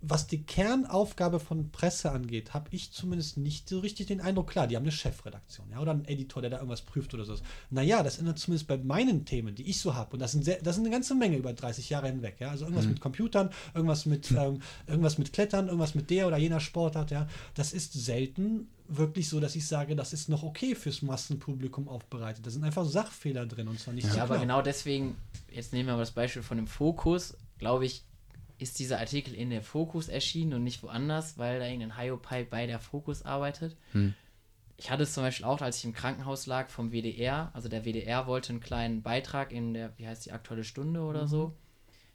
was die Kernaufgabe von Presse angeht, habe ich zumindest nicht so richtig den Eindruck, klar, die haben eine Chefredaktion, ja, oder einen Editor, der da irgendwas prüft oder so. Naja, das ändert zumindest bei meinen Themen, die ich so habe, und das sind, sehr, das sind eine ganze Menge über 30 Jahre hinweg, ja, also irgendwas mit Computern, irgendwas mit, ähm, irgendwas mit Klettern, irgendwas mit der oder jener Sportart, ja, das ist selten wirklich so, dass ich sage, das ist noch okay fürs Massenpublikum aufbereitet. Da sind einfach Sachfehler drin und zwar nicht ja, so aber klar. genau deswegen, jetzt nehmen wir mal das Beispiel von dem Fokus, glaube ich, ist dieser Artikel in der Fokus erschienen und nicht woanders, weil da irgendein Hyopipe bei der Fokus arbeitet. Ich hatte es zum Beispiel auch, als ich im Krankenhaus lag vom WDR, also der WDR wollte einen kleinen Beitrag in der, wie heißt die, Aktuelle Stunde oder so,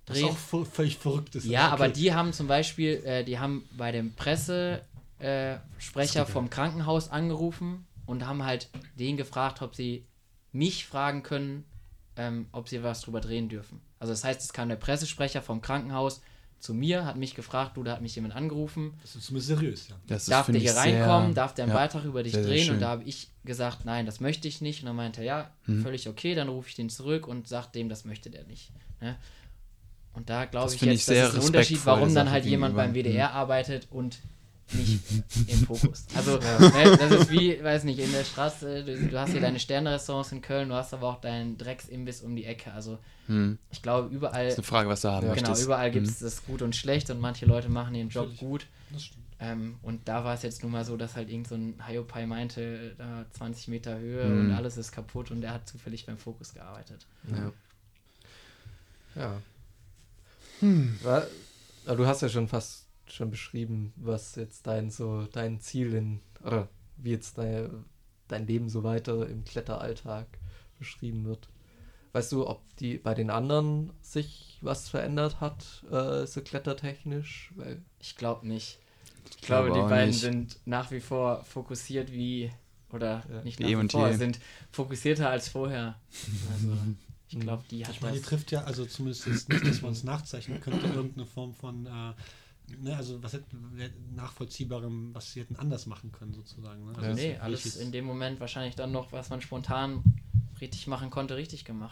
das drehen. auch völlig verrückt ist. Ja, aber okay. die haben zum Beispiel, äh, die haben bei dem Pressesprecher äh, vom Krankenhaus angerufen und haben halt den gefragt, ob sie mich fragen können, ähm, ob sie was drüber drehen dürfen. Also das heißt, es kam der Pressesprecher vom Krankenhaus zu mir, hat mich gefragt, du, da hat mich jemand angerufen, Das ist zumindest seriös, ja. Das ist, darf der finde hier ich, sehr- reinkommen, darf der einen ja, Beitrag über dich sehr, sehr drehen schön. und da habe ich gesagt, nein, das möchte ich nicht und dann meinte er, ja, Mhm. völlig okay, dann rufe ich den zurück und sage dem, das möchte der nicht. Ne? Und da glaube ich jetzt, ich das sehr ist ein Unterschied, warum der dann halt jemand beim. WDR arbeitet und nicht im Fokus. Also, ne, das ist wie, weiß nicht, in der Straße, du, du hast hier deine Sterne-Restaurants in Köln, du hast aber auch deinen Drecksimbiss um die Ecke. Also, Hm. ich glaube, überall, Das ist eine Frage, was du haben Ja. genau, möchtest. überall gibt Hm. es das gut und schlecht und manche Leute machen ihren Job Natürlich. gut. Das stimmt. Ähm, und da war es jetzt nun mal so, dass halt irgend so ein Hyopai meinte, da 20 Meter Höhe Mhm. und alles ist kaputt und er hat zufällig beim Fokus gearbeitet. Ja. Ja. Hm. Aber du hast ja schon fast schon beschrieben, was jetzt dein so dein Ziel in oder wie jetzt dein, dein Leben so weiter im Kletteralltag beschrieben wird. Weißt du, ob die bei den anderen sich was verändert hat, äh, so klettertechnisch? Weil, Ich glaube nicht. Ich Ich glaube, glaube die beiden nicht. sind nach wie vor fokussiert wie, oder Ja. nicht Wie nach wie und vor, je. sind fokussierter als vorher. Also, ich glaube, die hat Ich meine, die trifft ja, also zumindest nicht, dass man es nachzeichnen könnte, irgendeine Form von, äh, ne, also was hätten wir nachvollziehbarem, was sie hätten anders machen können, sozusagen. Ne? Also Ja. Nee, alles in dem Moment wahrscheinlich dann noch, was man spontan richtig machen konnte, richtig gemacht.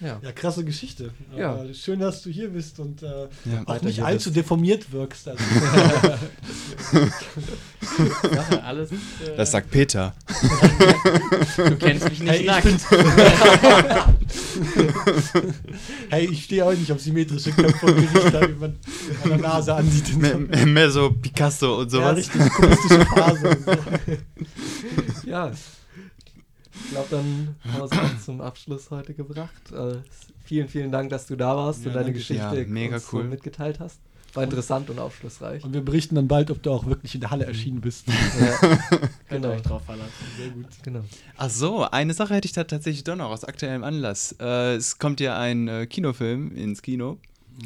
ja. Ja, krasse Geschichte. Ja. Aber schön, dass du hier bist und äh, Ja. auch nicht allzu bist. deformiert wirkst. Also, Ja, alles. Äh, Das sagt Peter. du kennst mich nicht Hey, nackt. hey, ich stehe auch nicht auf symmetrische Köpfe und Gesichter, wie man an der Nase ansieht. mehr, mehr so Picasso und ja, sowas. richtig kubistische Phase. Und so. ja. Ich glaube, dann haben wir es auch zum Abschluss heute gebracht. Äh, vielen, vielen Dank, dass du da warst Ja, und deine danke. Geschichte Ja, mega uns cool. so mitgeteilt hast. War interessant und aufschlussreich. Und wir berichten dann bald, ob du auch wirklich in der Halle erschienen bist. Ja, Könnt ihr genau, euch drauf verlassen. Sehr gut. genau. Ach so, eine Sache hätte ich da tatsächlich doch noch aus aktuellem Anlass. Äh, es kommt ja ein äh, Kinofilm ins Kino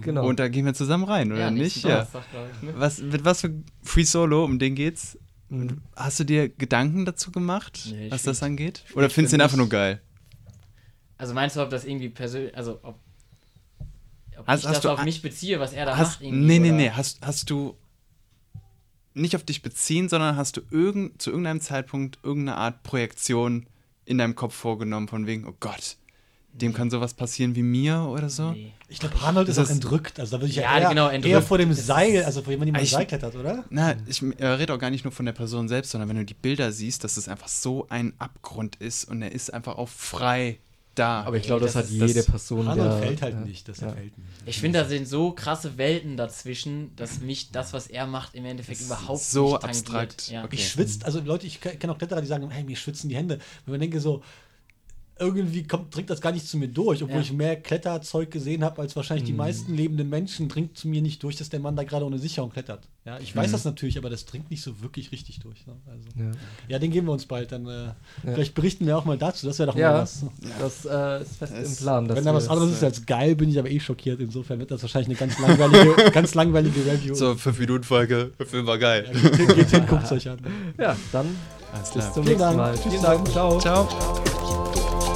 genau. und da gehen wir zusammen rein, oder nicht? Ja. Donnerstag, glaub ich, ne? Was, mit was für Free Solo, um den geht's? Mhm. Hast du dir Gedanken dazu gemacht, Nee, was das find- angeht? ich Oder find findest du für den einfach nur geil? Also meinst du, ob das irgendwie persönlich, also ob, ob Hast- ich hast das du auf mich beziehe, was er da Hast, macht irgendwie? nee, nee, oder? nee. Hast, hast du nicht auf dich beziehen, sondern hast du irgend, zu irgendeinem Zeitpunkt irgendeine Art Projektion in deinem Kopf vorgenommen, von wegen, oh Gott, dem kann sowas passieren wie mir oder so? Nee. Ich glaube, Arnold ist Das auch ist- entrückt. Also da würde ich ja, Ja, eher, genau, eher vor dem ist- Seil, also vor jemandem, der Ich- Seil klettert, oder? Na, ich äh, rede auch gar nicht nur von der Person selbst, sondern wenn du die Bilder siehst, dass es einfach so ein Abgrund ist und er ist einfach auch frei da. Aber ich glaube, das, das hat jede das- Person. Der, fällt halt ja, nicht, das ja. fällt nicht. Ich finde, da sind so krasse Welten dazwischen, dass mich das, was er macht, im Endeffekt Das überhaupt so nicht abstrakt. Ja. Okay. Ich schwitzt, also Leute, ich kenne auch Kletterer, die sagen, hey, mir schwitzen die Hände. Wenn man denke so, irgendwie kommt, dringt das gar nicht zu mir durch, obwohl Ja. ich mehr Kletterzeug gesehen habe, als wahrscheinlich die meisten lebenden Menschen, dringt zu mir nicht durch, dass der Mann da gerade ohne Sicherung klettert. Ja, ich weiß Mhm. das natürlich, aber das dringt nicht so wirklich richtig durch. Ne? Also, Ja. ja, den geben wir uns bald. Dann äh, vielleicht berichten wir auch mal dazu. Das wäre doch Ja, mal was. das äh, ist fest Es- im Plan. dass Wenn da was anderes ist äh, als geil, bin ich aber eh schockiert. Insofern wird das wahrscheinlich eine ganz langweilige, ganz langweilige Review. so, 5-Minuten-Folge, der Film war geil. geht, hin, geht hin, guckt euch an. Ja, dann Alles bis klar. zum nächsten. Mal. Tschüss. Vielen Dank. Ciao. Ciao.